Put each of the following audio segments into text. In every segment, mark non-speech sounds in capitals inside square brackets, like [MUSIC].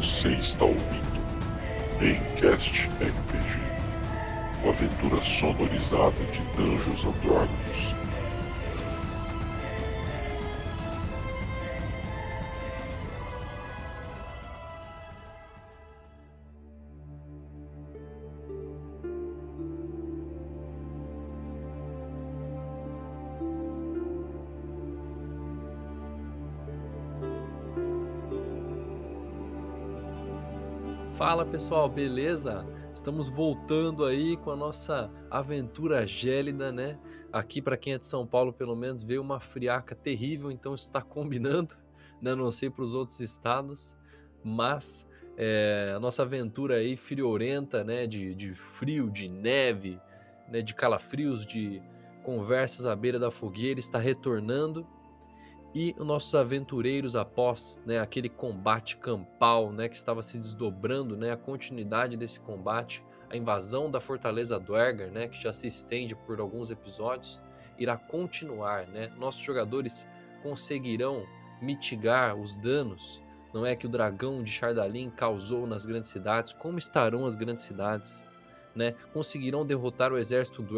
Você está ouvindo Gamecast RPG, uma aventura sonorizada de Dungeons and Dragons. Fala pessoal, beleza? Estamos voltando aí com a nossa aventura gélida, né? Aqui para quem é de São Paulo, pelo menos veio uma friaca terrível, então está [LAUGHS] combinando, né? Não sei para os outros estados, mas é, a nossa aventura aí friorenta, né? De, de frio, de neve, né? De calafrios, de conversas à beira da fogueira está retornando e os nossos aventureiros após né, aquele combate campal né, que estava se desdobrando, né, a continuidade desse combate, a invasão da fortaleza do Ergar, né, que já se estende por alguns episódios, irá continuar. Né? Nossos jogadores conseguirão mitigar os danos não é que o dragão de Chardalin causou nas grandes cidades, como estarão as grandes cidades, né? Conseguirão derrotar o exército do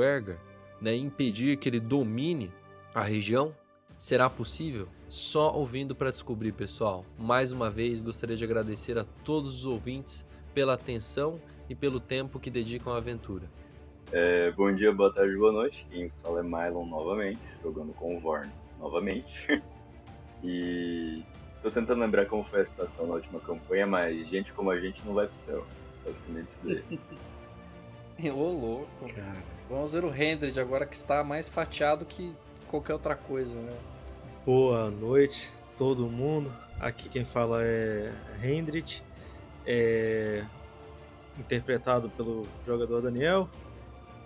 né? Impedir que ele domine a região, Será possível? Só ouvindo para descobrir, pessoal. Mais uma vez, gostaria de agradecer a todos os ouvintes pela atenção e pelo tempo que dedicam à aventura. É, bom dia, boa tarde, boa noite. Quem fala é Mylon novamente, jogando com o Vorn novamente. [LAUGHS] e tô tentando lembrar como foi a situação na última campanha, mas gente como a gente não vai pro céu. Basicamente isso daí. [LAUGHS] Ô, louco. Cara. Vamos ver o Hendrid agora que está mais fatiado que qualquer outra coisa, né? Boa noite, todo mundo. Aqui quem fala é Hendrit, é interpretado pelo jogador Daniel.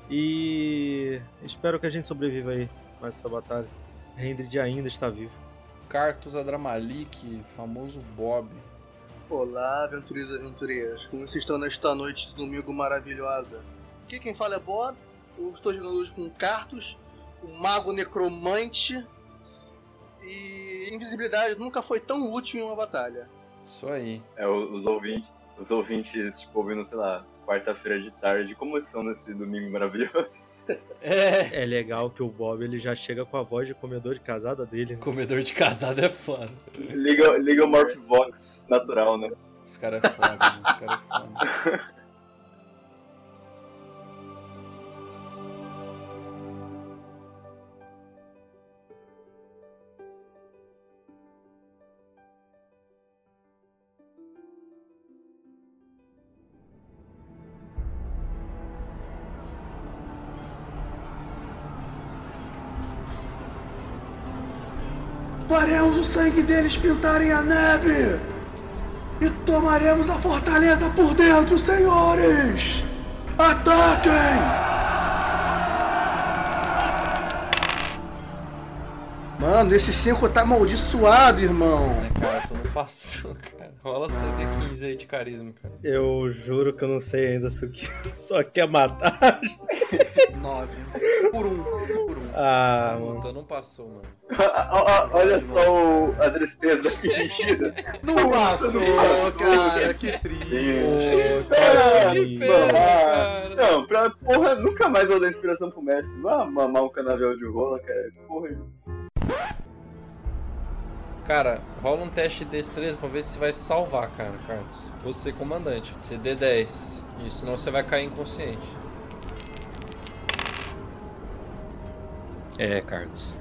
E espero que a gente sobreviva aí mais essa batalha. Hendrit ainda está vivo. Cartus Adramalik, famoso Bob. Olá, aventureiros e aventureiras. Como vocês estão nesta noite de domingo maravilhosa? Aqui quem fala é Bob. Eu estou jogando hoje com Cartus, o Mago Necromante e invisibilidade nunca foi tão útil em uma batalha. Isso aí. É, os ouvintes, os ouvintes, tipo, ouvindo, sei lá, quarta-feira de tarde, como estão nesse domingo maravilhoso? [LAUGHS] É. é legal que o Bob ele já chega com a voz de comedor de casada dele. Né? Comedor de casada é foda. Liga, liga o Morphvox natural, né? Os caras é foda, né? Os caras é foda. [LAUGHS] O sangue deles pintarem a neve! E tomaremos a fortaleza por dentro, senhores! Ataquem! Mano, esse 5 tá amaldiçoado, irmão. É, cara, tu não passou, cara. Rola CD15 aí de carisma, cara. Eu juro que eu não sei ainda se o que [LAUGHS] só quer matar. [LAUGHS] 9. Por um. Ah, mano. Então não passou, mano. [LAUGHS] Olha só o, a tristeza fingida. Não passou, cara. Que triste. Ah, que pena, ah, cara. Não, pra porra, nunca mais vou dar inspiração pro Messi. Vá mamar um canavial de rola, cara. Porra. Cara, rola um teste de destreza pra ver se vai salvar, cara, Carlos. Você comandante. CD10. E senão você vai cair inconsciente. É, Carlos.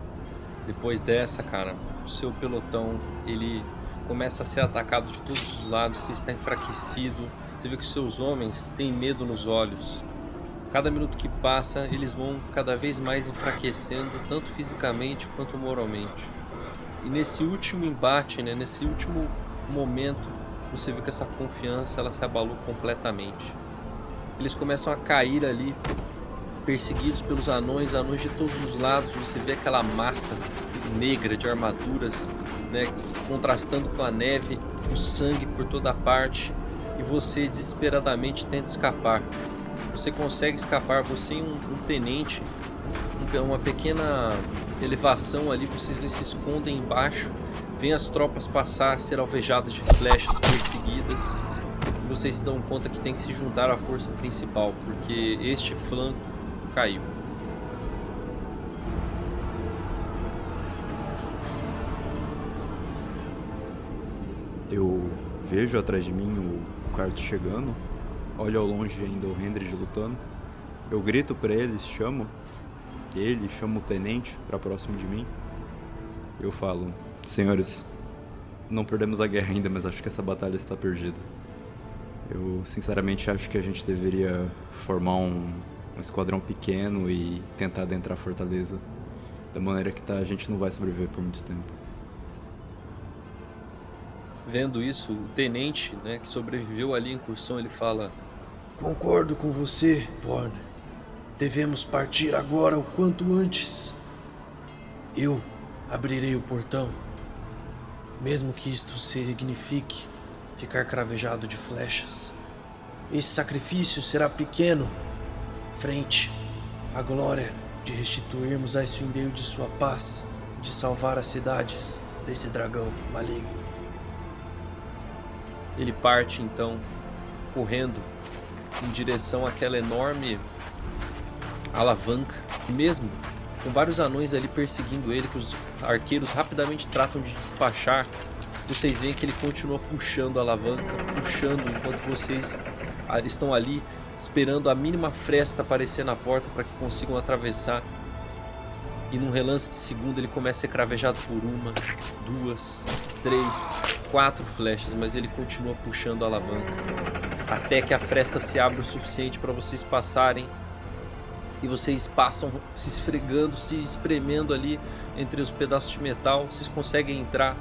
Depois dessa, cara, o seu pelotão, ele começa a ser atacado de todos os lados, você está enfraquecido, você vê que seus homens têm medo nos olhos. Cada minuto que passa, eles vão cada vez mais enfraquecendo, tanto fisicamente quanto moralmente. E nesse último embate, né, nesse último momento, você vê que essa confiança ela se abalou completamente. Eles começam a cair ali, perseguidos pelos anões, anões de todos os lados. Você vê aquela massa negra de armaduras, né, contrastando com a neve, o sangue por toda parte, e você desesperadamente tenta escapar. Você consegue escapar, você e um, um tenente, um- uma pequena elevação ali, vocês se escondem embaixo, vem as tropas passar, ser alvejadas de flechas, perseguidas. Vocês se dão conta que tem que se juntar à força principal, porque este flanco caiu. Eu vejo atrás de mim o quarto chegando, olho ao longe ainda o Hendrid lutando. Eu grito para eles, chamo ele, chamo o tenente para próximo de mim. Eu falo: Senhores, não perdemos a guerra ainda, mas acho que essa batalha está perdida. Eu sinceramente acho que a gente deveria formar um, um esquadrão pequeno e tentar adentrar a fortaleza. Da maneira que tá, a gente não vai sobreviver por muito tempo. Vendo isso, o tenente, né, que sobreviveu ali à incursão, ele fala: Concordo com você, Vorne. Devemos partir agora o quanto antes. Eu abrirei o portão, mesmo que isto signifique ficar cravejado de flechas. Esse sacrifício será pequeno frente à glória de restituirmos a Esfindeio de sua paz, de salvar as cidades desse dragão maligno. Ele parte então, correndo em direção àquela enorme alavanca, mesmo com vários anões ali perseguindo ele, que os arqueiros rapidamente tratam de despachar. Vocês veem que ele continua puxando a alavanca, puxando enquanto vocês estão ali esperando a mínima fresta aparecer na porta para que consigam atravessar. E num relance de segundo ele começa a ser cravejado por uma, duas, três, quatro flechas, mas ele continua puxando a alavanca até que a fresta se abra o suficiente para vocês passarem e vocês passam se esfregando, se espremendo ali entre os pedaços de metal. Vocês conseguem entrar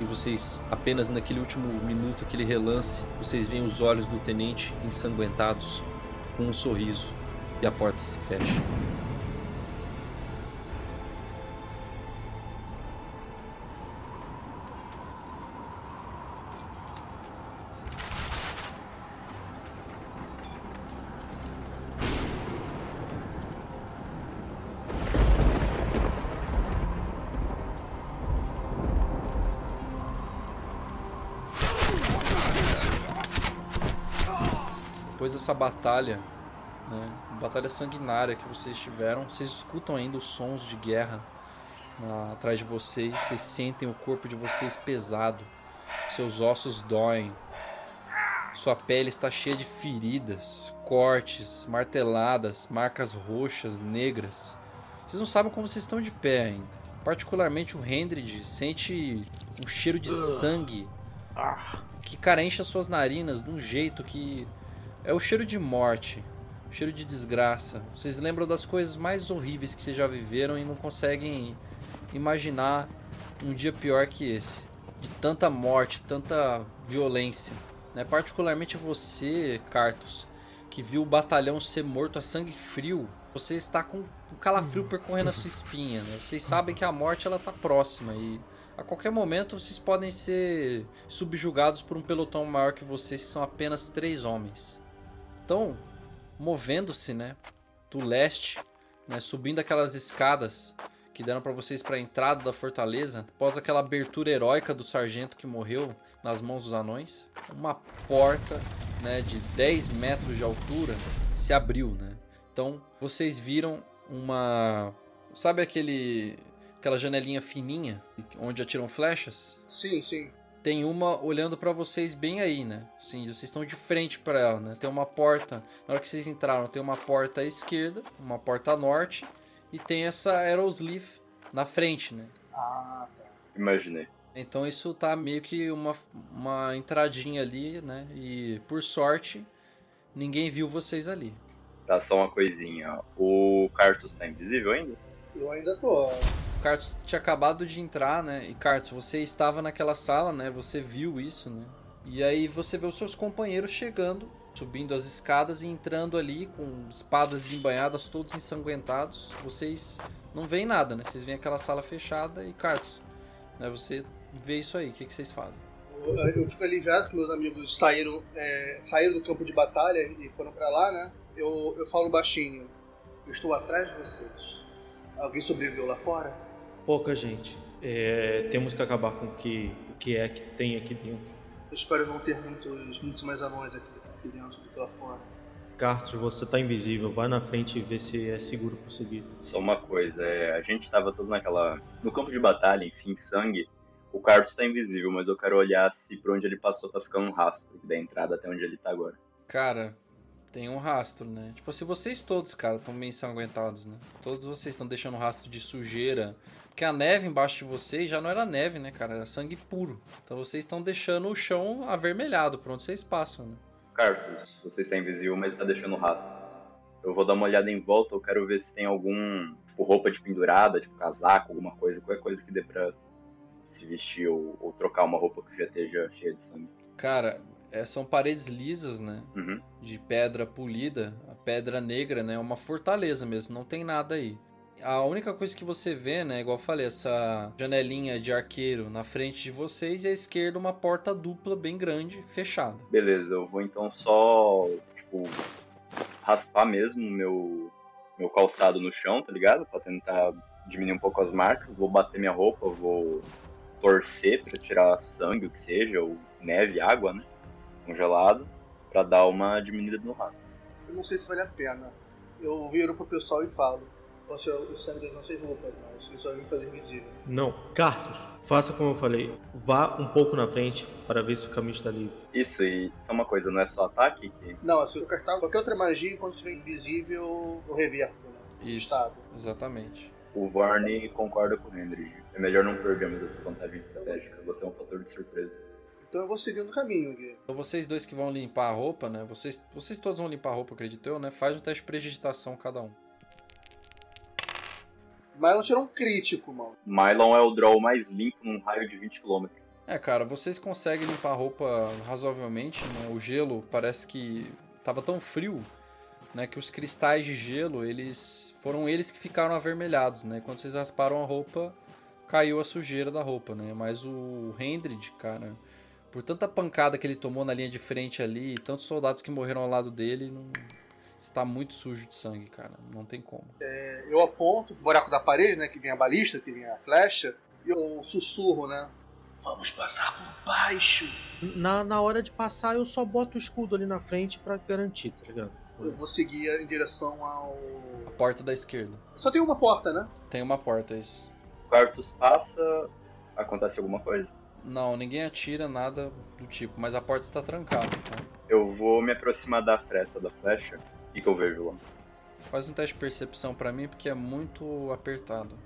e vocês apenas naquele último minuto, aquele relance, vocês veem os olhos do tenente ensanguentados com um sorriso e a porta se fecha. Dessa batalha, né, batalha sanguinária que vocês tiveram, vocês escutam ainda os sons de guerra uh, atrás de vocês, vocês sentem o corpo de vocês pesado, seus ossos doem, sua pele está cheia de feridas, cortes, marteladas, marcas roxas, negras. Vocês não sabem como vocês estão de pé ainda. Particularmente o Hendrid sente um cheiro de sangue que cara enche as suas narinas de um jeito que é o cheiro de morte, o cheiro de desgraça. Vocês lembram das coisas mais horríveis que vocês já viveram e não conseguem imaginar um dia pior que esse. De tanta morte, tanta violência. Né? Particularmente você, Cartus, que viu o batalhão ser morto a sangue frio. Você está com um calafrio percorrendo a sua espinha. Né? Vocês sabem que a morte ela está próxima e a qualquer momento vocês podem ser subjugados por um pelotão maior que vocês, que são apenas três homens. Então, movendo-se, né, do leste, né, subindo aquelas escadas que deram para vocês para a entrada da fortaleza, após aquela abertura heróica do sargento que morreu nas mãos dos anões, uma porta, né, de 10 metros de altura se abriu, né? Então, vocês viram uma, sabe aquele aquela janelinha fininha onde atiram flechas? Sim, sim tem uma olhando para vocês bem aí, né? Sim, vocês estão de frente para ela, né? Tem uma porta, na hora que vocês entraram, tem uma porta à esquerda, uma porta à norte e tem essa Aerosleaf na frente, né? Ah, tá. Imaginei. Então isso tá meio que uma, uma entradinha ali, né? E por sorte, ninguém viu vocês ali. Tá, só uma coisinha. O Cartus tá invisível ainda? Eu ainda tô. Cartos tinha acabado de entrar, né? E Cartos, você estava naquela sala, né? Você viu isso, né? E aí você vê os seus companheiros chegando, subindo as escadas e entrando ali com espadas embanhadas, todos ensanguentados. Vocês não veem nada, né? Vocês veem aquela sala fechada e Cartos, né? Você vê isso aí. O que, que vocês fazem? Eu fico aliviado que meus amigos saíram, é, saíram do campo de batalha e foram para lá, né? Eu, eu falo baixinho. Eu estou atrás de vocês. Alguém sobreviveu lá fora? Pouca gente. É, temos que acabar com o que, o que é que tem aqui dentro. Eu espero não ter muitos, muitos mais anões aqui, aqui dentro do que lá fora. Cartos, você tá invisível. Vai na frente e vê se é seguro prosseguir. Só uma coisa, é, a gente tava todo naquela. No campo de batalha, enfim, sangue. O Carlos tá invisível, mas eu quero olhar se por onde ele passou tá ficando um rastro da entrada até onde ele tá agora. Cara, tem um rastro, né? Tipo, se vocês todos, cara, estão bem ensanguentados, né? Todos vocês estão deixando rastro de sujeira. Porque a neve embaixo de vocês já não era neve, né, cara? Era sangue puro. Então vocês estão deixando o chão avermelhado por onde vocês passam, né? Carlos, você está invisível, mas está deixando rastros. Eu vou dar uma olhada em volta, eu quero ver se tem algum. Tipo, roupa de pendurada, tipo casaco, alguma coisa, qualquer coisa que dê pra se vestir ou, ou trocar uma roupa que já esteja cheia de sangue. Cara, é, são paredes lisas, né? Uhum. De pedra polida. A pedra negra, né? É uma fortaleza mesmo, não tem nada aí. A única coisa que você vê, né? Igual eu falei, essa janelinha de arqueiro na frente de vocês e à esquerda uma porta dupla bem grande, fechada. Beleza, eu vou então só, tipo, raspar mesmo meu, meu calçado no chão, tá ligado? Pra tentar diminuir um pouco as marcas. Vou bater minha roupa, vou torcer pra tirar sangue, o que seja, ou neve, água, né? Congelado, pra dar uma diminuída no rastro. Eu não sei se vale a pena. Eu viro pro pessoal e falo. O sangue das nossas roupas, mas isso vai me fazer invisível. Não, Cartos, faça como eu falei. Vá um pouco na frente para ver se o caminho está livre. Isso, e só uma coisa, não é só ataque que. Não, se eu cartar qualquer outra magia, quando estiver invisível, eu reverto. Né? Isso, Estado. exatamente. O Vorne concorda com o Hendrik. É melhor não perdermos essa vantagem estratégica. Você é um fator de surpresa. Então eu vou seguindo o caminho, Gui. Então vocês dois que vão limpar a roupa, né? Vocês, vocês todos vão limpar a roupa, acredito eu, né? Faz um teste de prestidigitação cada um. Não tirou um crítico, mano. Mylon é o draw mais limpo num raio de 20 km. É, cara, vocês conseguem limpar a roupa razoavelmente, né? O gelo parece que tava tão frio, né, que os cristais de gelo, eles foram eles que ficaram avermelhados, né? Quando vocês rasparam a roupa, caiu a sujeira da roupa, né? Mas o Hendrid, cara, por tanta pancada que ele tomou na linha de frente ali, tantos soldados que morreram ao lado dele, não... você tá muito sujo de sangue, cara. Não tem como. Eu aponto o buraco da parede, né? Que vem a balista, que vem a flecha, e eu sussurro, né? Vamos passar por baixo. Na, na hora de passar, eu só boto o escudo ali na frente pra garantir, tá ligado? Eu vou seguir em direção ao. A porta da esquerda. Só tem uma porta, né? Tem uma porta, é isso. O Cartus passa, acontece alguma coisa. Não, ninguém atira nada do tipo, mas a porta está trancada, tá? Eu vou me aproximar da fresta da flecha. O que, que eu vejo lá? Faz um teste de percepção pra mim, porque é muito apertado.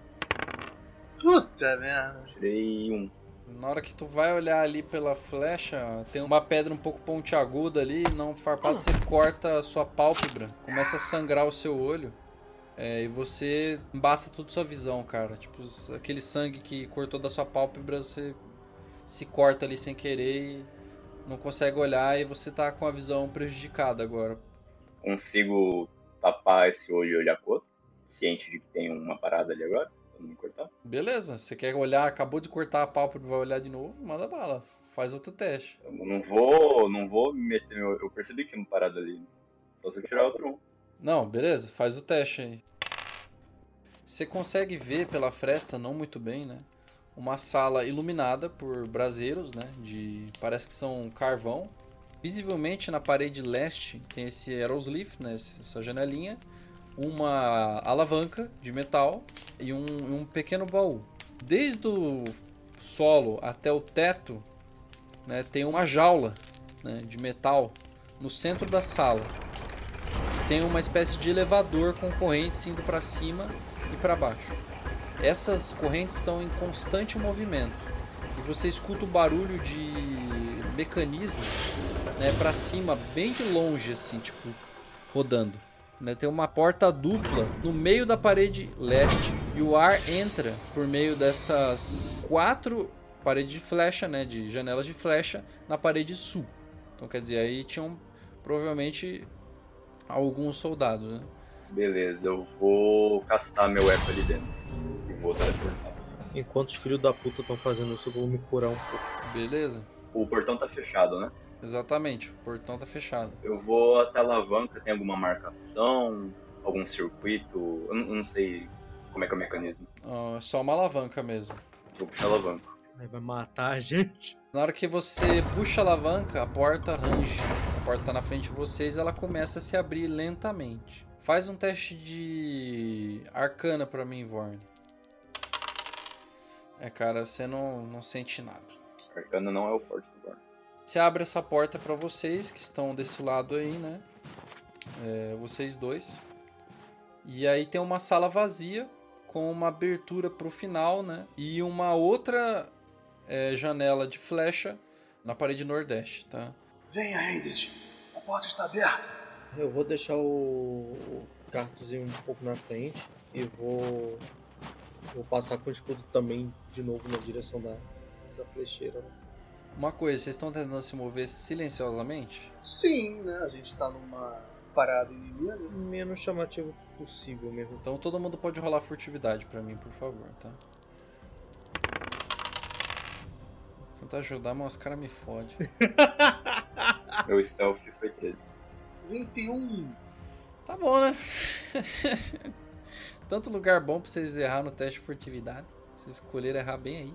Puta merda. Tirei um. Na hora que tu vai olhar ali pela flecha, tem uma pedra um pouco pontiaguda ali, não farpado, você corta a sua pálpebra, começa a sangrar o seu olho. É, e você embaça tudo sua visão, cara. Tipo, aquele sangue que cortou da sua pálpebra, você se corta ali sem querer e não consegue olhar e você tá com a visão prejudicada agora. Consigo tapar esse olho e olhar pro outro? Ciente de que tem uma parada ali agora? Pra não me cortar? Beleza, você quer olhar, acabou de cortar a pálpebra, vai olhar de novo, manda bala. Faz outro teste. Eu não vou. Não vou me meter. Eu, eu percebi que tinha uma parada ali. Só se eu tirar outro um. Não, beleza, faz o teste aí. Você consegue ver pela fresta, não muito bem, né? Uma sala iluminada por braseiros, né? De. Parece que são carvão. Visivelmente na parede leste tem esse Aerosleeve, né? Essa janelinha. Uma alavanca de metal e um, um pequeno baú. Desde o solo até o teto, né? Tem uma jaula né, de metal no centro da sala tem uma espécie de elevador com correntes indo para cima e para baixo. Essas correntes estão em constante movimento e você escuta o barulho de mecanismo né, para cima, bem de longe, assim, tipo, rodando. Né, tem uma porta dupla no meio da parede leste e o ar entra por meio dessas quatro paredes de flecha, né, de janelas de flecha na parede sul. Então quer dizer, aí tinham provavelmente alguns soldados, né? Beleza, eu vou castar meu eco ali dentro. E vou teleportar. Enquanto os filhos da puta estão fazendo isso, eu vou me curar um pouco. Beleza? O portão tá fechado, né? Exatamente, o portão tá fechado. Eu vou até a alavanca, tem alguma marcação, algum circuito, eu não, eu não sei como é que é o mecanismo. Ah, só uma alavanca mesmo. Vou puxar a alavanca. Aí vai matar a gente. Na hora que você puxa a alavanca, a porta range. Essa porta tá na frente de vocês, ela começa a se abrir lentamente. Faz um teste de arcana pra mim, Vorn. É, cara, você não, não sente nada. Arcana não é o forte do Born. Você abre essa porta pra vocês que estão desse lado aí, né? É, vocês dois. E aí tem uma sala vazia com uma abertura pro final, né? E uma outra é, janela de flecha na parede nordeste, tá? Venha, Hendrit. A porta está aberta. Eu vou deixar o, o Cartuzinho um pouco na frente e vou, vou passar com o escudo também de novo na direção da, da flecheira. né? Uma coisa, vocês estão tentando se mover silenciosamente? Sim, né? A gente tá numa parada inimiga. Menos chamativo possível mesmo. Então todo mundo pode rolar furtividade pra mim, por favor, tá? Tentar ajudar, mas os caras me fodem. [LAUGHS] Meu stealth foi 13. 21. Tá bom, né? [LAUGHS] Tanto lugar bom pra vocês errar no teste de furtividade. Vocês escolheram errar bem aí.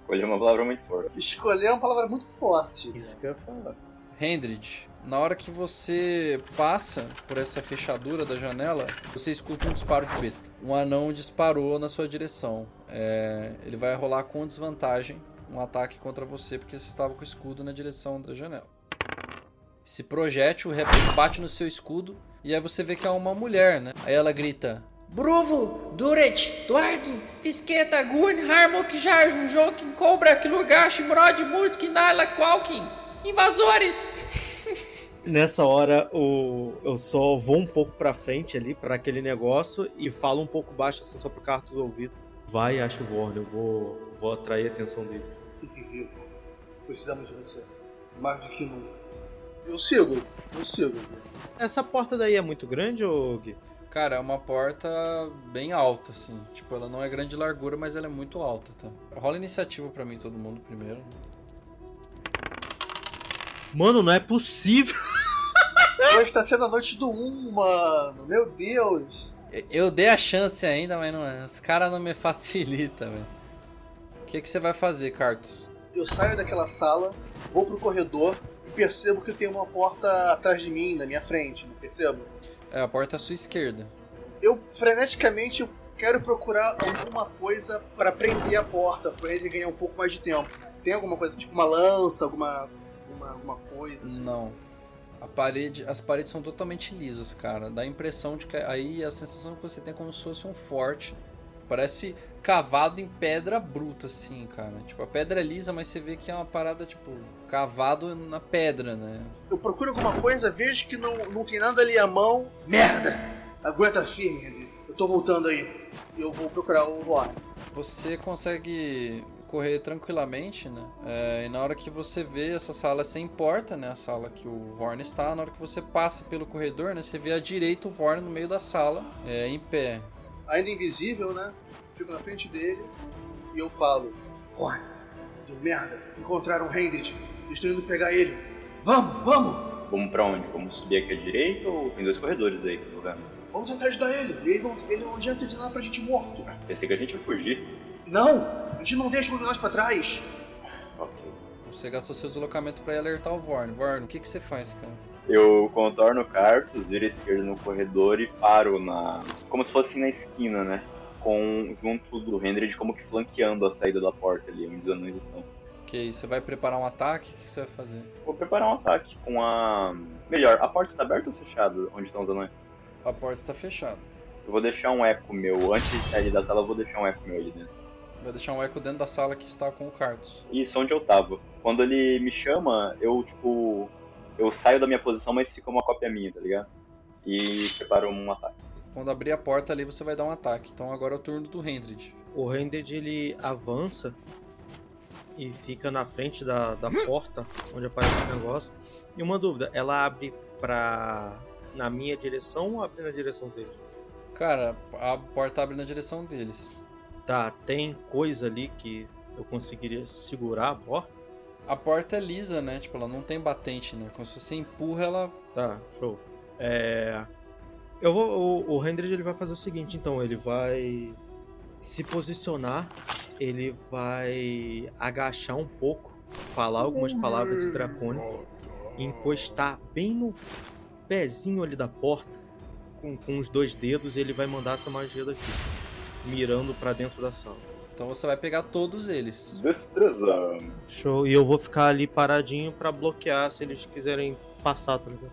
Escolhi uma palavra muito forte. Escolher é uma palavra muito forte. Isso que eu ia falar. Hendrid, na hora que você passa por essa fechadura da janela, você escuta um disparo de besta. Um anão disparou na sua direção. É, ele vai rolar com desvantagem um ataque contra você porque você estava com o escudo na direção da janela. Esse projétil bate no seu escudo e aí você vê que é uma mulher, né? Aí ela grita: Bruvo, Duret, Duardin, Fisqueta, Gurn, Harmok, Jarjun, Jokin, Cobra, Kilurgash, Mrod, Mursk, Naila, Qualkin. Invasores! [LAUGHS] Nessa hora, o, eu só vou um pouco pra frente ali, pra aquele negócio, e falo um pouco baixo, assim, só pro Cartus ouvir. Vai, acho o eu vou, vou atrair a atenção dele. Fique vivo. Precisamos de você. Mais do que nunca. Eu sigo. Eu sigo. Essa porta daí é muito grande, ô Gui? Cara, é uma porta bem alta, assim. Tipo, ela não é grande de largura, mas ela é muito alta, tá? Rola iniciativa pra mim, todo mundo, primeiro. Mano, não é possível! [LAUGHS] Hoje tá sendo a noite do 1, mano. Meu Deus. Eu- dei a chance ainda, mas não é. Os caras não me facilitam, velho. O que, que você vai fazer, Cartus? Eu saio daquela sala, vou pro corredor e percebo que tem uma porta atrás de mim, na minha frente, não percebo? É, a porta à sua esquerda. Eu freneticamente quero procurar alguma coisa pra prender a porta, pra ele ganhar um pouco mais de tempo. Tem alguma coisa, tipo uma lança, alguma, alguma, alguma coisa assim? Não. A parede, as paredes são totalmente lisas, cara. Dá a impressão de que aí a sensação que você tem é como se fosse um forte. Parece cavado em pedra bruta, assim, cara. Tipo, a pedra é lisa, mas você vê que é uma parada, tipo, cavado na pedra, né? Eu procuro alguma coisa, vejo que não, não tem nada ali à mão. Merda! Aguenta firme. Eu tô voltando aí. Eu vou procurar o Roar. Você consegue correr tranquilamente, né? É, e na hora que você vê essa sala sem porta, né? A sala que o Vorn está, na hora que você passa pelo corredor, né? Você vê à direita o Vorn no meio da sala, é, em pé. Ainda invisível, né? Fico na frente dele e eu falo: Roar, deu merda. Encontraram o Hendrit. Estou indo pegar ele. Vamos, vamos! Vamos pra onde? Vamos subir aqui à direita ou tem dois corredores aí que eu tô vendo? Vamos tentar ajudar ele. Ele não, ele não adianta de nada pra gente morto. Pensei que a gente ia fugir. Não! A gente não deixa nós pra trás. Ok. Você gastou seu deslocamento pra ir alertar o Vorn. Vorn, o que, que você faz, cara? Eu contorno o Cartus, viro à esquerda no corredor e paro na. como se fosse na esquina, né? Com junto do Hendrid como que flanqueando a saída da porta ali, onde os anões estão. Ok, você vai preparar um ataque? O que, você vai fazer? Vou preparar um ataque com a. Melhor, a porta tá aberta ou fechada onde estão os anões? A porta está fechada. Eu vou deixar um eco meu. Antes de sair da sala, eu vou deixar um eco meu ali dentro. Vai deixar um eco dentro da sala que está com o Cartus. Isso, onde eu tava. Quando ele me chama, eu, tipo. Eu saio da minha posição, mas fica uma cópia minha, tá ligado? E preparo um ataque. Quando abrir a porta ali, você vai dar um ataque. Então agora é o turno do Hendrid. O Rended ele avança e fica na frente da, da porta onde aparece o negócio. E uma dúvida, ela abre pra. na minha direção ou abre na direção dele? Cara, a porta abre na direção deles. Tá, tem coisa ali que eu conseguiria segurar a porta? A porta é lisa, né? Tipo, ela não tem batente, né? Quando você empurra, ela. Tá, show. É. Eu vou. O, o Hendrid ele vai fazer o seguinte, então, ele vai se posicionar ele vai agachar um pouco, falar algumas palavras e encostar bem no pezinho ali da porta, com, com os dois dedos, ele vai mandar essa magia daqui, mirando pra dentro da sala. Então você vai pegar todos eles. Destreza. Show. E eu vou ficar ali paradinho pra bloquear se eles quiserem passar, tá ligado?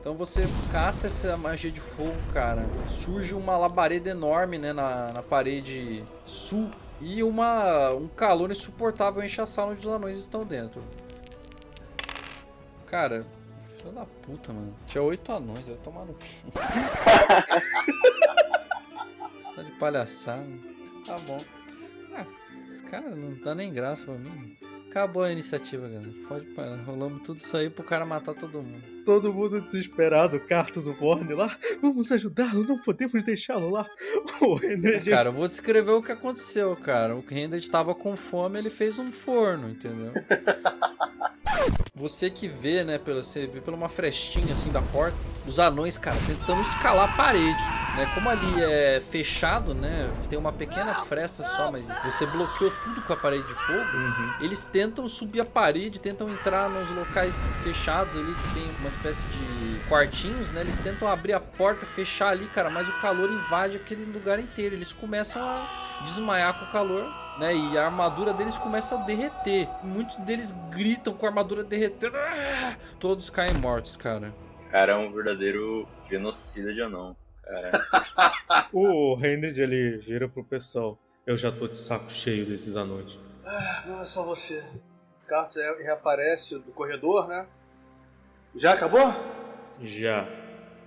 Então você casta essa magia de fogo, cara. Surge uma labareda enorme, né, na, na parede sul. E uma, um calor insuportável enche a sala onde os anões estão dentro. Cara, filho da puta, mano. Tinha oito anões, vai tomar no cu. [LAUGHS] tá de palhaçada. Tá bom. Esse cara não dá nem graça pra mim. Acabou a iniciativa, galera. Pode parar. Rolamos tudo isso aí pro cara matar todo mundo. Todo mundo desesperado, Cartus, o Vorne lá. Vamos ajudá-lo, não podemos deixá-lo lá. O René Cara, eu vou descrever o que aconteceu, cara. O Render tava com fome, ele fez um forno, entendeu? [LAUGHS] Você que vê, né, pela, você vê por uma frestinha assim da porta, os anões, cara, tentando escalar a parede, né? Como ali é fechado, né? Tem uma pequena fresta só, mas você bloqueou tudo com a parede de fogo. Eles tentam subir a parede, tentam entrar nos locais fechados ali, que tem uma espécie de quartinhos, né? Eles tentam abrir a porta, fechar ali, cara, mas o calor invade aquele lugar inteiro. Eles começam a desmaiar com o calor, né? E a armadura deles começa a derreter. Muitos deles gritam com a armadura derretendo. Ah! Todos caem mortos, cara. Cara, é um verdadeiro genocida de anão. Cara, [LAUGHS] O Hendrid, ele vira pro pessoal. Eu já tô de saco cheio desses anões. Ah, não é só você. Carlos re- reaparece do corredor, né? Já acabou? Já.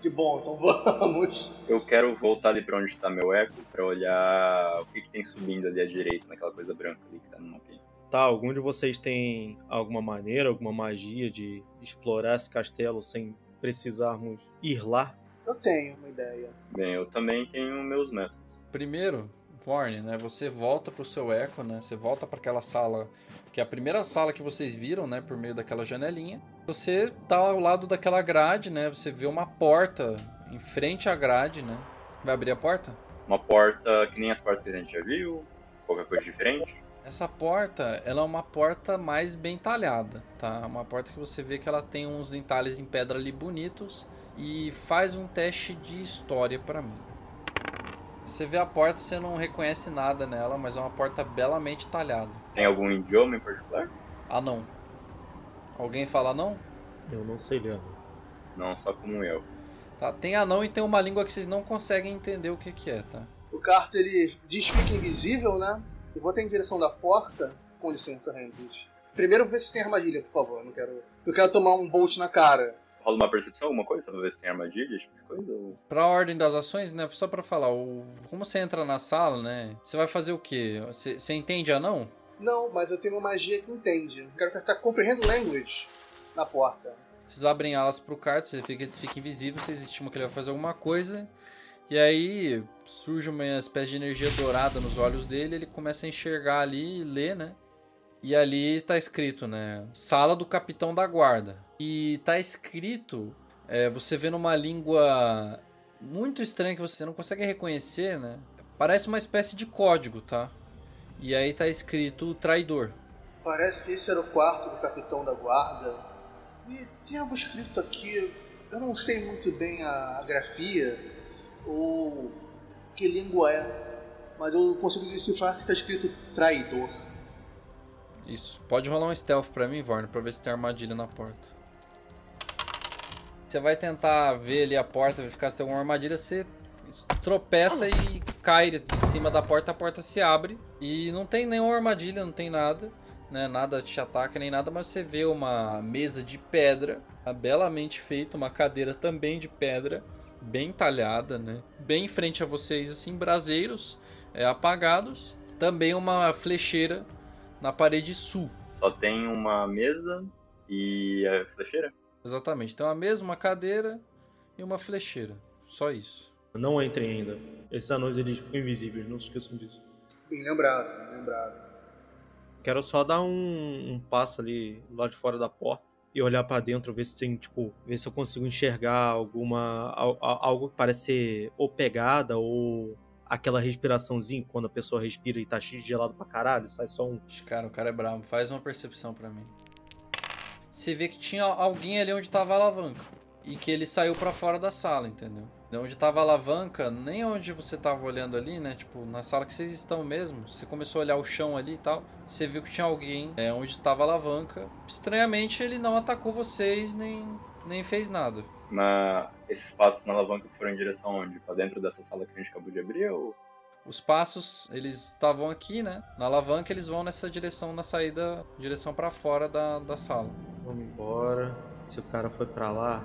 Que bom, então [LAUGHS] vamos. eu quero voltar ali pra onde tá meu eco pra olhar o que, que tem subindo ali à direita, naquela coisa branca ali que tá no mapinha. Tá, algum de vocês tem alguma maneira, alguma magia de explorar esse castelo sem precisarmos ir lá? Eu tenho uma ideia. Bem, eu também tenho meus métodos. Primeiro, Vorne, né? Você volta pro seu eco, né? Você volta para aquela sala, que é a primeira sala que vocês viram, né? Por meio daquela janelinha. Você tá ao lado daquela grade, né? Você vê uma porta em frente à grade, né? Vai abrir a porta? Uma porta que nem as portas que a gente já viu, qualquer coisa diferente. Essa porta, ela é uma porta mais bem talhada, tá? Uma porta que você vê que ela tem uns entalhes em pedra ali bonitos e faz um teste de história pra mim. Você vê a porta, você não reconhece nada nela, mas é uma porta belamente talhada. Tem algum idioma em particular? Ah, não. Alguém fala não? Eu não sei, Leandro. Não, só como eu. Tá, tem anão e tem uma língua que vocês não conseguem entender o que que é, tá? O Carter ele diz que fica invisível, né? Eu vou até em direção da porta. Com licença, Hendrix. Primeiro vê se tem armadilha, por favor. Eu não quero. Eu quero tomar um bolt na cara. Rola uma percepção, alguma coisa? Pra ver se tem armadilha, tipo de coisa? Ou... Pra ordem das ações, né? Só pra falar, o... como você entra na sala, né? Você vai fazer o quê? Você, você entende anão? Não, mas eu tenho uma magia que entende. Quero apertar Comprehend Language na porta. Vocês abrem alas pro carto, você eles ficam invisíveis, vocês estimam que ele vai fazer alguma coisa. E aí surge uma espécie de energia dourada nos olhos dele, ele começa a enxergar ali e ler, né? E ali está escrito, né? Sala do capitão da guarda. E tá escrito, é, você vê numa língua muito estranha que você não consegue reconhecer, né? Parece uma espécie de código, tá? E aí tá escrito traidor. Parece que esse era o quarto do capitão da guarda. E tem algo escrito aqui. Eu não sei muito bem a, a grafia ou que língua é, mas eu consigo decifrar que está escrito traidor. Isso. Pode rolar um stealth pra mim, Vorne, pra ver se tem armadilha na porta. Você vai tentar ver ali a porta, verificar se tem alguma armadilha, você tropeça e cai de cima da porta, a porta se abre e não tem nenhuma armadilha, não tem nada, né? Nada te ataca nem nada, mas você vê uma mesa de pedra, belamente feita, uma cadeira também de pedra, bem talhada, né? Bem em frente a vocês, assim, braseiros é, apagados, também uma flecheira na parede sul. Só tem uma mesa e a flecheira? Exatamente. Então a mesma cadeira e uma flecheira. Só isso. Não entrem ainda. Esses anões eles ficam invisíveis, não se esqueçam disso. Bem lembrado, bem lembrado. Quero só dar um, um passo ali lá de fora da porta e olhar pra dentro, ver se tem, tipo, ver se eu consigo enxergar alguma. al- al- algo que parece ser ou pegada ou aquela respiraçãozinha quando a pessoa respira e tá gelado pra caralho, sai só um. Cara, o cara é bravo. Faz uma percepção pra mim. Você vê que tinha alguém ali onde tava a alavanca. E que ele saiu pra fora da sala, entendeu? De onde tava a alavanca, nem onde você tava olhando ali, né? Tipo, na sala que vocês estão mesmo. Você começou a olhar o chão ali e tal. Você viu que tinha alguém é, onde estava a alavanca. Estranhamente, ele não atacou vocês, nem, nem fez nada. Mas esses passos na alavanca foram em direção aonde? Pra dentro dessa sala que a gente acabou de abrir ou. Os passos, eles estavam aqui, né? Na alavanca, eles vão nessa direção, na saída, direção pra fora da, da sala. Vamos embora. Se o cara foi pra lá,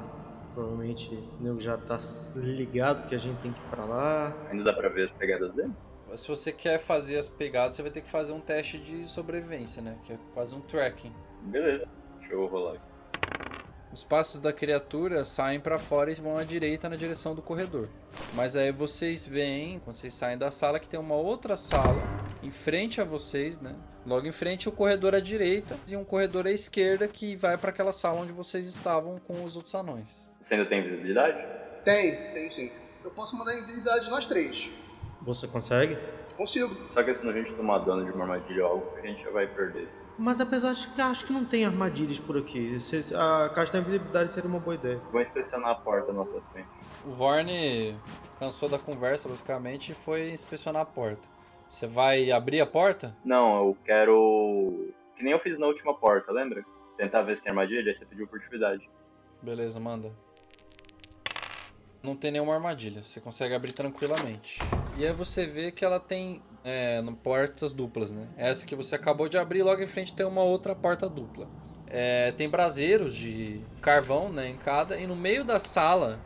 provavelmente o nego já tá ligado que a gente tem que ir pra lá. Ainda dá pra ver as pegadas dele? Se você quer fazer as pegadas, você vai ter que fazer um teste de sobrevivência, né? Que é quase um tracking. Beleza, deixa eu rolar aqui. Os passos da criatura saem pra fora e vão à direita na direção do corredor. Mas aí vocês veem, quando vocês saem da sala, que tem uma outra sala em frente a vocês, né? Logo em frente o corredor à direita e um corredor à esquerda que vai pra aquela sala onde vocês estavam com os outros anões. Você ainda tem visibilidade? Tem, tem sim. Eu posso mandar invisibilidade de nós três. Você consegue? Consigo. Só que se a gente tomar dano de uma armadilha ou algo, a gente já vai perder. Assim. Mas apesar de que acho que não tem armadilhas por aqui. Se- A caixa da invisibilidade seria uma boa ideia. Vou inspecionar a porta à nossa frente. O Vorne cansou da conversa, basicamente, e foi inspecionar a porta. Você vai abrir a porta? Não, eu quero. Que nem eu fiz na última porta, lembra? Tentar ver se tem armadilha, aí você pediu furtividade. Beleza, manda. Não tem nenhuma armadilha, você consegue abrir tranquilamente. E aí você vê que ela tem é, portas duplas, né? Essa que você acabou de abrir, logo em frente tem uma outra porta dupla. É, tem braseiros de carvão né, em cada, e no meio da sala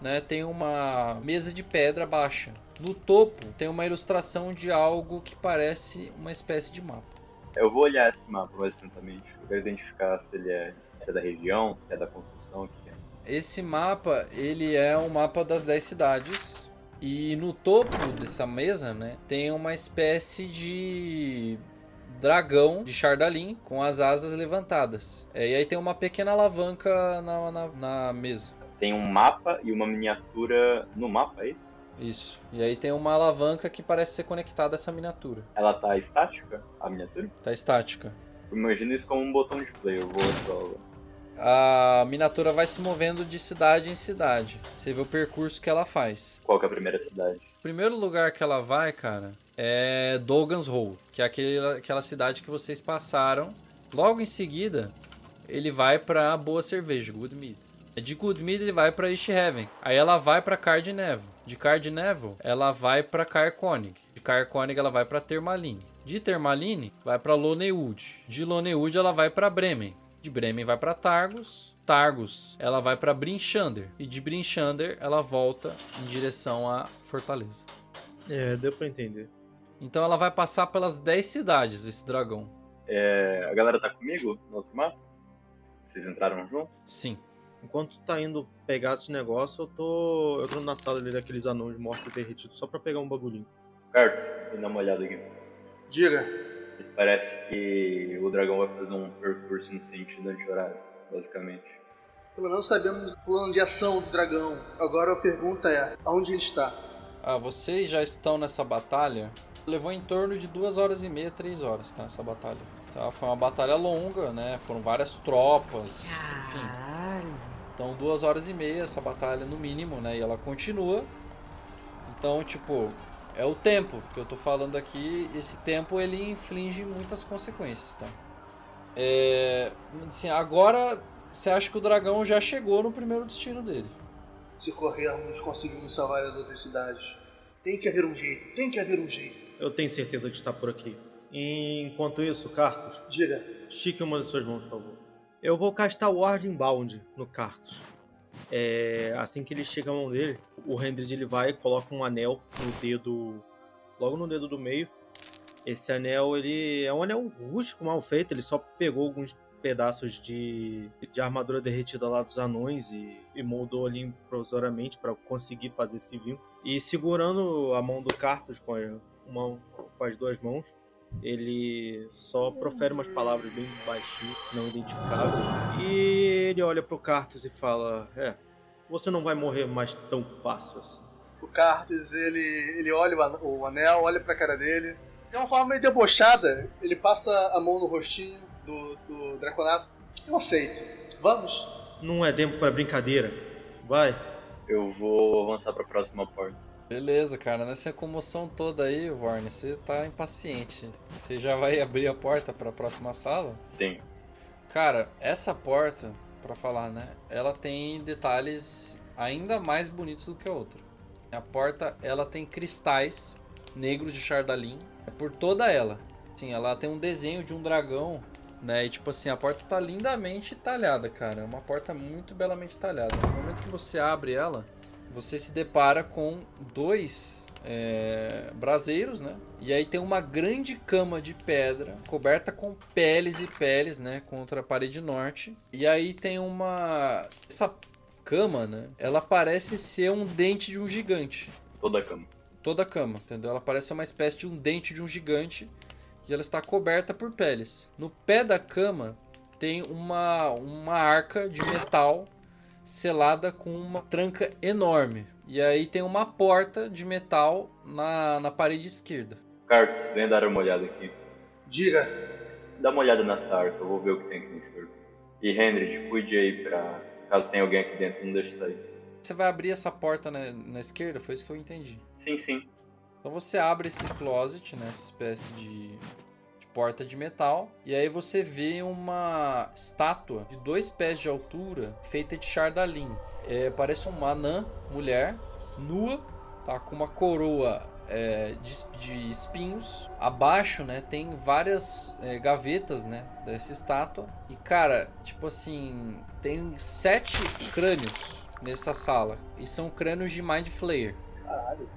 né, tem uma mesa de pedra baixa. No topo tem uma ilustração de algo que parece uma espécie de mapa. Eu vou olhar esse mapa mais atentamente. Eu quero identificar se ele é, se é da região, se é da construção, o que. Esse mapa, ele é um mapa das 10 cidades. E no topo dessa mesa, né, tem uma espécie de dragão de Chardalim com as asas levantadas. É, e aí tem uma pequena alavanca na, na, na mesa. Tem um mapa e uma miniatura no mapa, é isso? Isso. E aí tem uma alavanca que parece ser conectada a essa miniatura. Ela tá estática, a miniatura? Tá estática. Eu imagino isso como um botão de play. Eu vou. A miniatura vai se movendo de cidade em cidade. Você vê o percurso que ela faz. Qual que é a primeira cidade? O primeiro lugar que ela vai, cara, é Dogan's Hole, que é aquele, aquela cidade que vocês passaram. Logo em seguida, ele vai pra Boa Cerveja, Good Mead. De Good Mead ele vai pra East Heaven. Aí ela vai pra Cardnevo. De Cardnevo, ela vai pra Carconig. De Carconig ela vai pra Termaline. De Termaline, vai pra Lonewood. De Lonewood ela vai pra Bremen. De Bremen vai pra Targus. Targus, ela vai pra Brinchander. E de Brinchander, ela volta em direção à Fortaleza. É, deu pra entender. Então ela vai passar pelas 10 cidades, esse dragão. É, a galera tá comigo no outro mapa? Vocês entraram junto? Sim. Enquanto tá indo pegar esse negócio, eu tô. Eu tô na sala ali daqueles anões mortos derretidos só pra pegar um bagulhinho. Carlos, vem dar uma olhada aqui. Diga. Parece que o dragão vai fazer um percurso no sentido anti-horário, basicamente. Pelo menos sabemos o plano de ação do dragão. Agora a pergunta é: aonde ele está? Ah, vocês já estão nessa batalha. Levou em torno de duas horas e meia, três horas, tá? Essa batalha. Tá? Foi uma batalha longa, né? Foram várias tropas, enfim. Então duas horas e meia essa batalha no mínimo, né? E ela continua. Então, tipo, é o tempo que eu tô falando aqui. Esse tempo ele inflige muitas consequências, tá? É, assim, agora você acha que o dragão já chegou no primeiro destino dele? Se corrermos, conseguimos salvar as outras cidades. Tem que haver um jeito, tem que haver um jeito. Eu tenho certeza que está por aqui. Enquanto isso, Cartus, Diga. estique uma de suas mãos, por favor. Eu vou castar o Warding Bound no Cartus. É, assim que ele chega à mão dele, o Hendrid ele vai e coloca um anel no dedo, logo no dedo do meio. Esse anel ele é um anel rústico, mal feito. Ele só pegou alguns pedaços de, de armadura derretida lá dos anões e, e moldou ali provisoriamente para conseguir fazer esse vínculo. E segurando a mão do Cartus com, a- uma, com as duas mãos, ele só profere umas palavras bem baixinho, não identificável. E ele olha pro Cartus e fala: É, você não vai morrer mais tão fácil assim. O Cartus, ele, ele olha o an- o anel, olha pra cara dele. De uma forma meio debochada, ele passa a mão no rostinho do, do Draconato. Eu aceito. Vamos? Não é tempo pra brincadeira. Vai. Eu vou avançar pra próxima porta. Beleza, cara, nessa comoção toda aí, Vorne, você tá impaciente. Você já vai abrir a porta pra próxima sala? Sim. Cara, essa porta, pra falar, né? Ela tem detalhes ainda mais bonitos do que a outra. A porta, ela tem cristais negros de Chardalin por toda ela. Sim, ela tem um desenho de um dragão, né? E tipo assim, a porta tá lindamente talhada, cara. É uma porta muito belamente talhada. No momento que você abre ela, você se depara com dois é, braseiros, né? E aí tem uma grande cama de pedra coberta com peles e peles, né? Contra a parede norte. E aí tem uma. Essa cama, né? Ela parece ser um dente de um gigante. Toda a cama. Toda a cama, entendeu? Ela parece uma espécie de um dente de um gigante. E ela está coberta por peles. No pé da cama tem uma, uma arca de metal selada com uma tranca enorme. E aí tem uma porta de metal na, na parede esquerda. Carlos, vem dar uma olhada aqui. Diga. Dá uma olhada nessa arca, eu vou ver o que tem aqui nesse corpo. E Henry, cuide aí pra. Caso tenha alguém aqui dentro, não deixe sair. Você vai abrir essa porta na, na esquerda? Foi isso que eu entendi. Sim, sim. Então você abre esse closet, né? Essa espécie de, de porta de metal. E aí você vê uma estátua de dois pés de altura, feita de chardalin. É, parece uma anã, mulher, nua, tá? Com uma coroa é, de, de espinhos. Abaixo, né? Tem várias é, gavetas, né? Dessa estátua. E cara, tipo assim, tem sete crânios nessa sala. E são crânios de Mind Flayer. Caralho.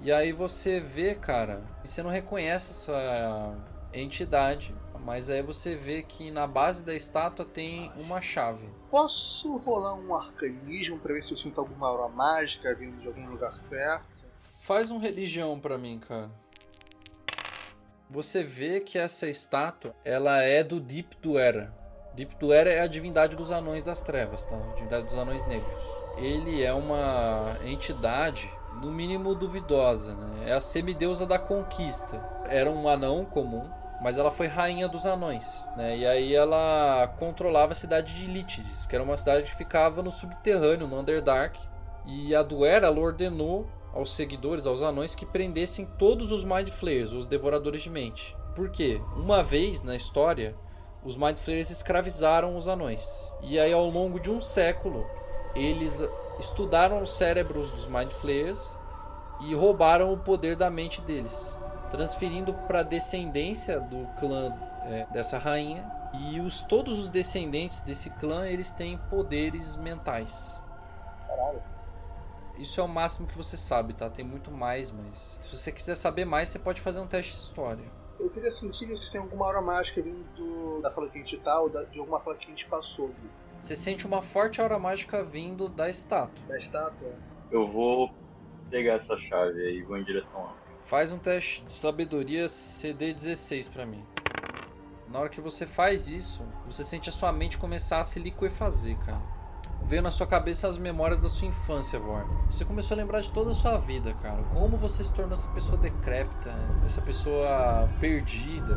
E aí você vê, cara, e você não reconhece essa entidade, mas aí você vê que na base da estátua tem uma chave. Posso rolar um arcanismo pra ver se eu sinto alguma aura mágica vindo de algum lugar perto? Faz um religião pra mim, cara. Você vê que essa estátua, ela é do Deep Duera. Deep Duera é a divindade dos anões das trevas, tá? A divindade dos anões negros. Ele é uma entidade, no mínimo duvidosa, né? É a semideusa da conquista. Era um anão comum, mas ela foi rainha dos anões, né? E aí ela controlava a cidade de Lítides, que era uma cidade que ficava no subterrâneo, no Underdark. E a Duera ordenou aos seguidores, aos anões, que prendessem todos os Mind Flayers, os devoradores de mente. Por quê? Uma vez na história, os Mind Flayers escravizaram os anões. E aí, ao longo de um século, eles estudaram os cérebros dos Mind Flayers e roubaram o poder da mente deles, transferindo para a descendência do clã é, dessa rainha. E os, todos os descendentes desse clã eles têm poderes mentais. Caralho. Isso é o máximo que você sabe, tá? Tem muito mais, mas se você quiser saber mais, você pode fazer um teste de história. Eu queria sentir se tem alguma aura mágica vindo da sala que a gente tá ou da- de alguma sala que a gente passou. Gui. Você sente uma forte aura mágica vindo da estátua. Da estátua. Eu vou pegar essa chave aí e vou em direção lá. Faz um teste de sabedoria CD16 pra mim. Na hora que você faz isso, você sente a sua mente começar a se liquefazer, cara. Veio na sua cabeça as memórias da sua infância, Vorn. Você começou a lembrar de toda a sua vida, cara. Como você se tornou essa pessoa decrépita, essa pessoa perdida,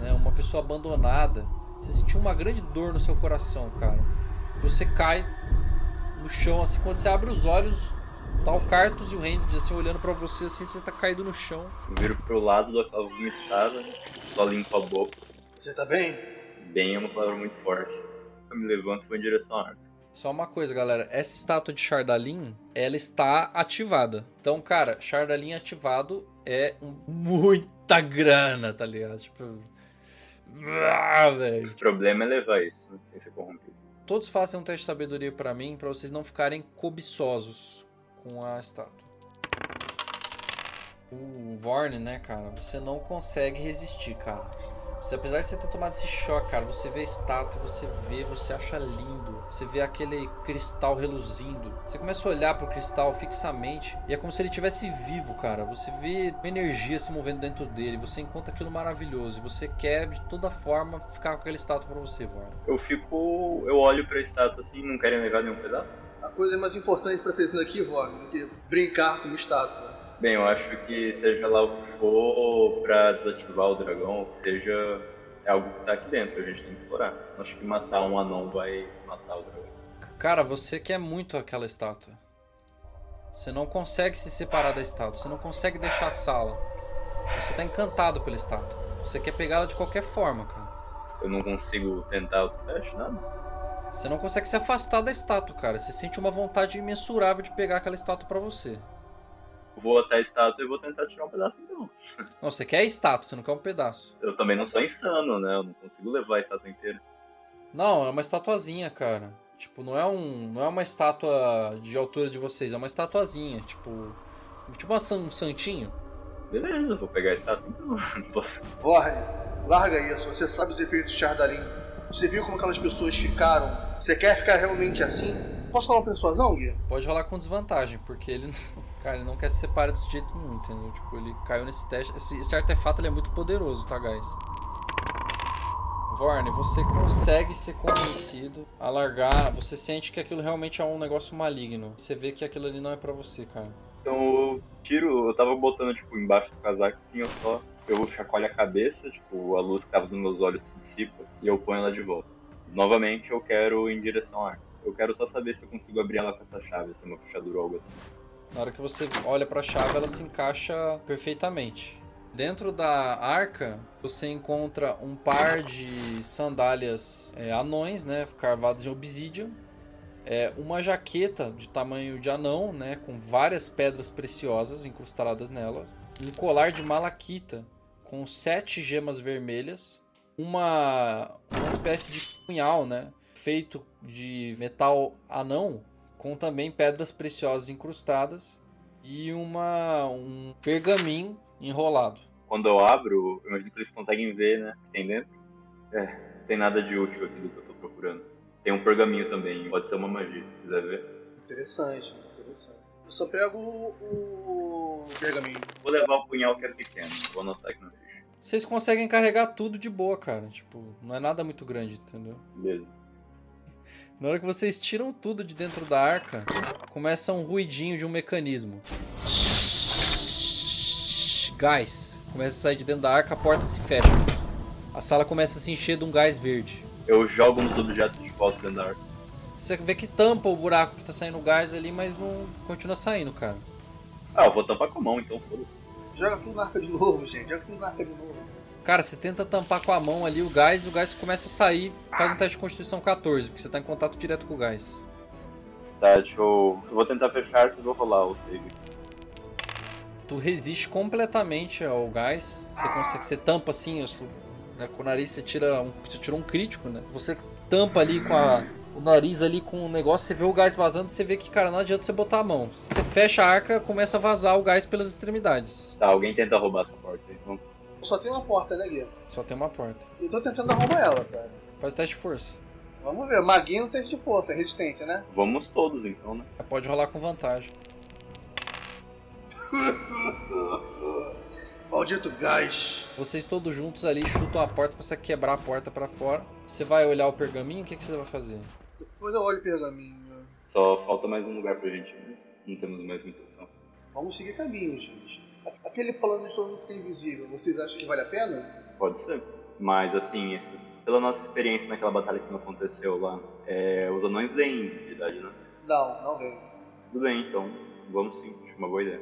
né? Uma pessoa abandonada. Você sentiu uma grande dor no seu coração, cara. Você cai no chão, assim, quando você abre os olhos, tá o Cartus e o Hendrix, assim, olhando pra você, assim, você tá caído no chão. Eu viro pro lado da vomitada, só limpo a boca. Você tá bem? Bem é uma palavra muito forte. Eu me levanto e vou em direção à arca. Só uma coisa, galera. Essa estátua de Chardalin, ela está ativada. Então, cara, Chardalin ativado é um- muita grana, tá ligado? Tipo... Ah, velho. O problema é levar isso, sem ser corrompido. Todos façam um teste de sabedoria pra mim, pra vocês não ficarem cobiçosos com a estátua. O Vorn, né, cara? Você não consegue resistir, cara. Você, apesar de você ter tomado esse choque, cara, você vê a estátua, você vê, você acha lindo. Você vê aquele cristal reluzindo. Você começa a olhar pro cristal fixamente e é como se ele estivesse vivo, cara. Você vê uma energia se movendo dentro dele. Você encontra aquilo maravilhoso e você quer de toda forma ficar com aquela estátua pra você, Vorn. Eu fico. Eu olho pra estátua assim, não querem levar nenhum pedaço? A coisa mais importante pra fazer aqui, Vog, do que brincar como estátua. Bem, eu acho que seja lá o que for pra desativar o dragão, ou que seja, é algo que tá aqui dentro, a gente tem que explorar. Acho que matar um anão vai matar o dragão. Cara, você quer muito aquela estátua. Você não consegue se separar da estátua. Você não consegue deixar a sala. Você tá encantado pela estátua. Você quer pegá-la de qualquer forma, cara. Eu não consigo tentar outro teste, nada. Você não consegue se afastar da estátua, cara. Você sente uma vontade imensurável de pegar aquela estátua pra você. Vou até a estátua e vou tentar tirar um pedaço então. Não, você quer a estátua, você não quer um pedaço. Eu também não sou insano, né? Eu não consigo levar a estátua inteira. Não, é uma estatuazinha, cara. Tipo, não é um, não é uma estátua de altura de vocês, é uma estatuazinha, tipo, tipo uma, um santinho. Beleza, vou pegar a estátua então. [LAUGHS] Vorne, larga isso. Você sabe os efeitos de Chardalim. Você viu como aquelas pessoas ficaram? Você quer ficar realmente assim? Posso falar uma persuasão, Gui? Pode rolar com desvantagem, porque ele, não- [LAUGHS] cara, ele não quer se separar desse jeito nenhum, entendeu? Tipo, ele caiu nesse teste. Esse, esse artefato ele é muito poderoso, tá, guys? Vorne, você consegue ser convencido a largar. Você sente que aquilo realmente é um negócio maligno. Você vê que aquilo ali não é pra você, cara. Então eu tiro, eu tava botando tipo embaixo do casaco assim, eu só eu chacoalho a cabeça, tipo, a luz que tava nos meus olhos se dissipa e eu ponho ela de volta. Novamente eu quero ir em direção à arca. Eu quero só saber se eu consigo abrir ela com essa chave, se é uma fechadura ou algo assim. Na hora que você olha pra chave, ela se encaixa perfeitamente. Dentro da arca, você encontra um par de sandálias é, anões, né, carvadas em obsidian. É, uma jaqueta de tamanho de anão, né, com várias pedras preciosas incrustadas nela. Um colar de malaquita com sete gemas vermelhas. Uma, uma espécie de punhal, né, feito de metal anão com também pedras preciosas incrustadas e uma um pergaminho enrolado. Quando eu abro, eu imagino que eles conseguem ver, né, o que tem dentro. É, não tem nada de útil aqui do que eu tô procurando. Tem um pergaminho também, pode ser uma magia, se quiser ver. Interessante, interessante. Eu só pego o, o pergaminho. Vou levar o punhal que é pequeno, vou anotar aqui no ficha. Vocês conseguem carregar tudo de boa, cara. Tipo, não é nada muito grande, entendeu? Beleza. Na hora que vocês tiram tudo de dentro da arca, começa um ruidinho de um mecanismo. Gás. Começa a sair de dentro da arca, a porta se fecha. A sala começa a se encher de um gás verde. Eu jogo nos objetos de volta dentro da arca. Você vê que tampa o buraco que tá saindo gás ali, mas não continua saindo, cara. Ah, eu vou tampar com a mão, então foda-se. Joga tudo na arca de novo, gente. Joga tudo na arca de novo. Cara, você tenta tampar com a mão ali o gás e o gás começa a sair. Faz um teste de constituição 14, porque você tá em contato direto com o gás. Tá, deixa eu. Eu vou tentar fechar e vou rolar o save. Tu resiste completamente ao gás. Você consegue, você tampa assim, as- né, com o nariz você tira um, você tirou um crítico, né? Você tampa ali com a, o nariz ali com o negócio, você vê o gás vazando, você vê que, cara, não adianta você botar a mão. Você fecha a arca, começa a vazar o gás pelas extremidades. Tá, alguém tenta roubar essa porta aí. Vamos. Só tem uma porta, né, Gui? Só tem uma porta. Eu tô tentando arrumar ela, cara. Faz teste de força. Vamos ver. Maguinho não tem de força, é resistência, né? Vamos todos então, né? Pode rolar com vantagem. [LAUGHS] Maldito gás. Vocês todos juntos ali chutam a porta, consegue quebrar a porta pra fora. Você vai olhar o pergaminho, o que, que você vai fazer? Depois eu olho o pergaminho. Só falta mais um lugar pra gente mesmo. Não temos mais muita opção. Vamos seguir caminho, gente. Aquele plano de todo mundo ficar invisível, vocês acham que vale a pena? Pode ser. Mas assim, esses, pela nossa experiência naquela batalha que não aconteceu lá, é, os anões veem invisibilidade, né? Não, não vem. Tudo bem, então vamos sim, acho uma boa ideia.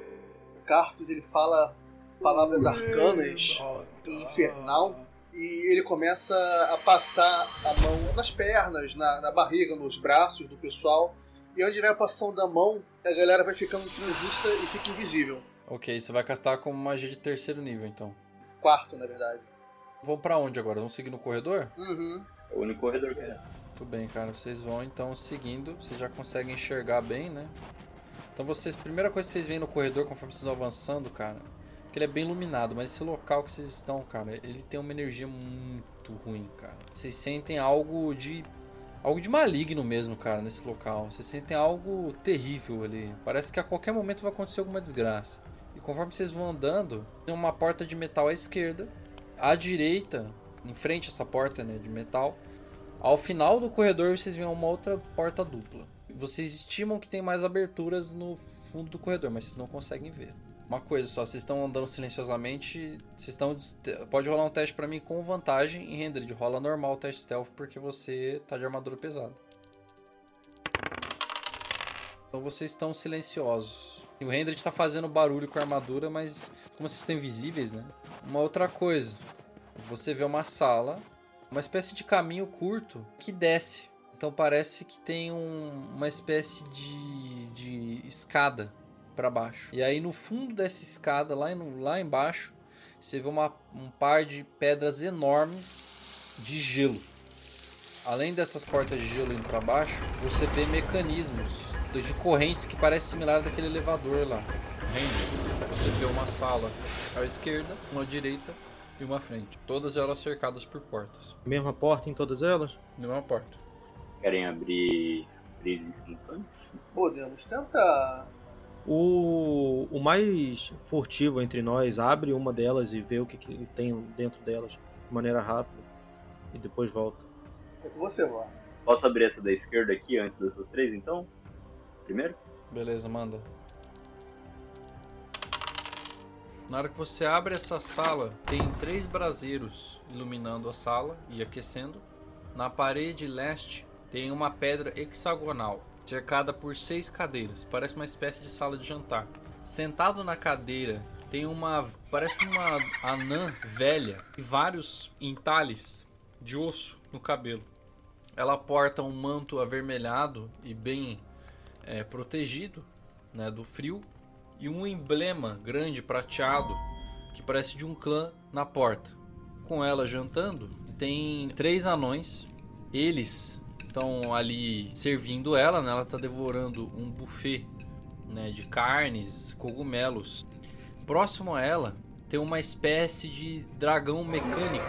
O Cartus ele fala palavras arcanas infernal e ele começa a passar a mão nas pernas, na, na barriga, nos braços do pessoal. E onde vai passando a mão, a galera vai ficando transvista e fica invisível. Ok, você vai castar como magia de terceiro nível, então. Quarto, na verdade. Vamos pra onde agora? Vamos seguir no corredor? Uhum. É o único corredor que é essa. Tudo bem, cara. Vocês vão então seguindo. Vocês já conseguem enxergar bem, né? Então vocês, primeira coisa que vocês veem no corredor conforme vocês vão avançando, cara, que ele é bem iluminado, mas esse local que vocês estão, cara, ele tem uma energia muito ruim, cara. Vocês sentem algo de algo de maligno mesmo, cara, nesse local. Vocês sentem algo terrível ali. Parece que a qualquer momento vai acontecer alguma desgraça. E conforme vocês vão andando, tem uma porta de metal à esquerda, à direita, em frente a essa porta, né, de metal. Ao final do corredor vocês veem uma outra porta dupla. Vocês estimam que tem mais aberturas no fundo do corredor, mas vocês não conseguem ver. Uma coisa só, vocês estão andando silenciosamente, vocês estão pode rolar um teste pra mim com vantagem e Hendrid, rola normal o teste stealth porque você tá de armadura pesada. Então vocês estão silenciosos. O Hendrid tá fazendo barulho com a armadura, mas como vocês estão invisíveis, né? Uma outra coisa, você vê uma sala, uma espécie de caminho curto que desce. Então parece que tem um, uma espécie de, de escada para baixo. E aí no fundo dessa escada, lá, no, lá embaixo, você vê uma, um par de pedras enormes de gelo. Além dessas portas de gelo indo para baixo, você vê mecanismos de correntes que parece similar daquele elevador lá. Você vê uma sala à esquerda, uma à direita e uma à frente. Todas elas cercadas por portas. Mesma porta em todas elas? Mesma porta. Querem abrir as três instantâneas? Podemos tentar. O, o mais furtivo entre nós abre uma delas e vê o que, que tem dentro delas de maneira rápida e depois volta. É com você, vó. Posso abrir essa da esquerda aqui antes dessas três, então? Primeiro? Beleza, manda. Na hora que você abre essa sala, tem três braseiros iluminando a sala e aquecendo. Na parede leste tem uma pedra hexagonal, cercada por seis cadeiras. Parece uma espécie de sala de jantar. Sentado na cadeira tem uma. parece uma anã velha e vários entalhes de osso no cabelo. Ela porta um manto avermelhado e bem é, protegido né, do frio e um emblema grande prateado que parece de um clã na porta. Com ela jantando, tem três anões. Eles estão ali servindo ela, né? Ela está devorando um buffet né, de carnes, cogumelos. Próximo a ela tem uma espécie de dragão mecânico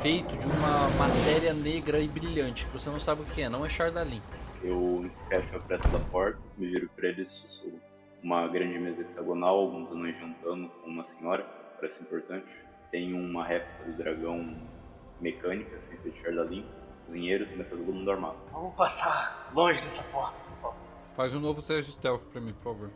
feito de uma matéria negra e brilhante você não sabe o que é, não é Chardalin. Eu fecho a pressa da porta, me viro para eles e sussurro uma grande mesa hexagonal, alguns anões jantando com uma senhora, parece importante. Tem uma réplica do dragão mecânica, sem ser de Cozinheiros e todo mundo armado. Vamos passar longe dessa porta, por favor. Faz um novo teste de stealth pra mim, por favor.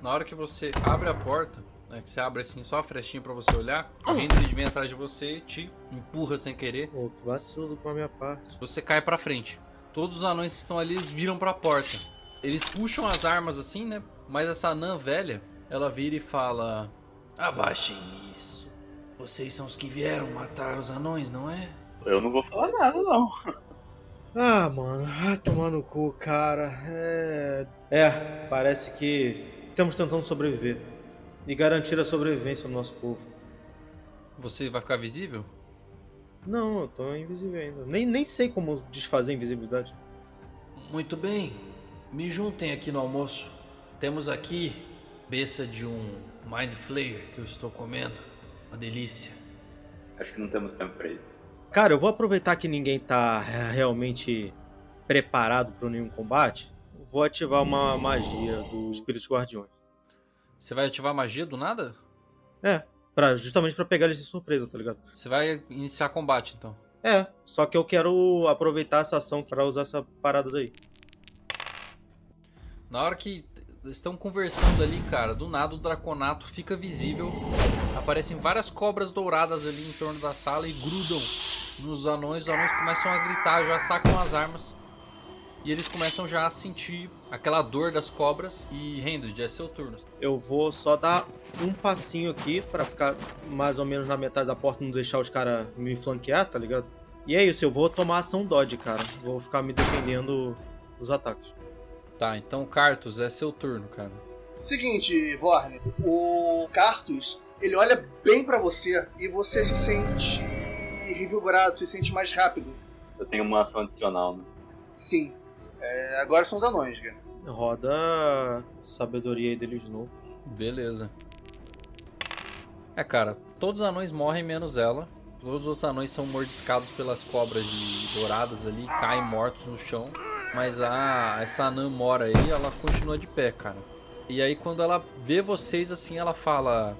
Na hora que você abre a porta, né, que você abre assim só a frechinha pra você olhar, o Hendrid vem atrás de você, te empurra sem querer. Pô, que vacilo com a minha parte. Você cai pra frente. Todos os anões que estão ali eles viram pra porta. Eles puxam as armas assim, né? Mas essa anã velha, ela vira e fala: Abaixem isso. Vocês são os que vieram matar os anões, não é? Eu não vou falar nada, não. Ah, mano, vai tomar no cu, cara. É. É, parece que estamos tentando sobreviver e garantir a sobrevivência do nosso povo. Você vai ficar visível? Não, eu tô invisível ainda. Nem, nem sei como desfazer a invisibilidade. Muito bem. Me juntem aqui no almoço. Temos aqui beça de um Mind Flayer que eu estou comendo. Uma delícia. Acho que não temos tempo para isso. Cara, eu vou aproveitar que ninguém tá é, realmente preparado para nenhum combate. Vou ativar uma magia dos Espíritos Guardiões. Você vai ativar a magia do nada? É, pra, justamente para pegar eles de surpresa, tá ligado? Você vai iniciar combate então. É, só que eu quero aproveitar essa ação para usar essa parada daí. Na hora que estão conversando ali, cara, do nada o Draconato fica visível. Aparecem várias cobras douradas ali em torno da sala e grudam nos anões. Os anões começam a gritar, já sacam as armas. E eles começam já a sentir aquela dor das cobras. E Hendrid, é seu turno. Eu vou só dar um passinho aqui para ficar mais ou menos na metade da porta, não deixar os caras me flanquear, tá ligado? E é isso, eu vou tomar ação dodge, cara. Vou ficar me defendendo dos ataques. Tá, então Cartus, é seu turno, cara. Seguinte, Vorne, o Cartus, ele olha bem para você e você se sente revigorado, se sente mais rápido. Eu tenho uma ação adicional, né? Sim. É, agora são os anões, cara. Roda a sabedoria aí deles de novo. Beleza. É, cara, todos os anões morrem menos ela. Todos os outros anões são mordiscados pelas cobras de douradas ali, caem mortos no chão. Mas a essa anã mora aí, ela continua de pé, cara. E aí quando ela vê vocês assim, ela fala: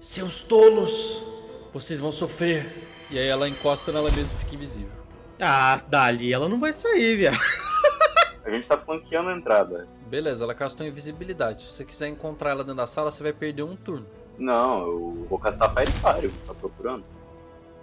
Seus tolos, vocês vão sofrer. E aí ela encosta nela mesma e fica invisível. Ah, dali ela não vai sair, viado. A gente tá flanqueando a entrada. Beleza, ela castou invisibilidade. Se você quiser encontrar ela dentro da sala, você vai perder um turno. Não, eu vou castar Fire Fire, tá procurando.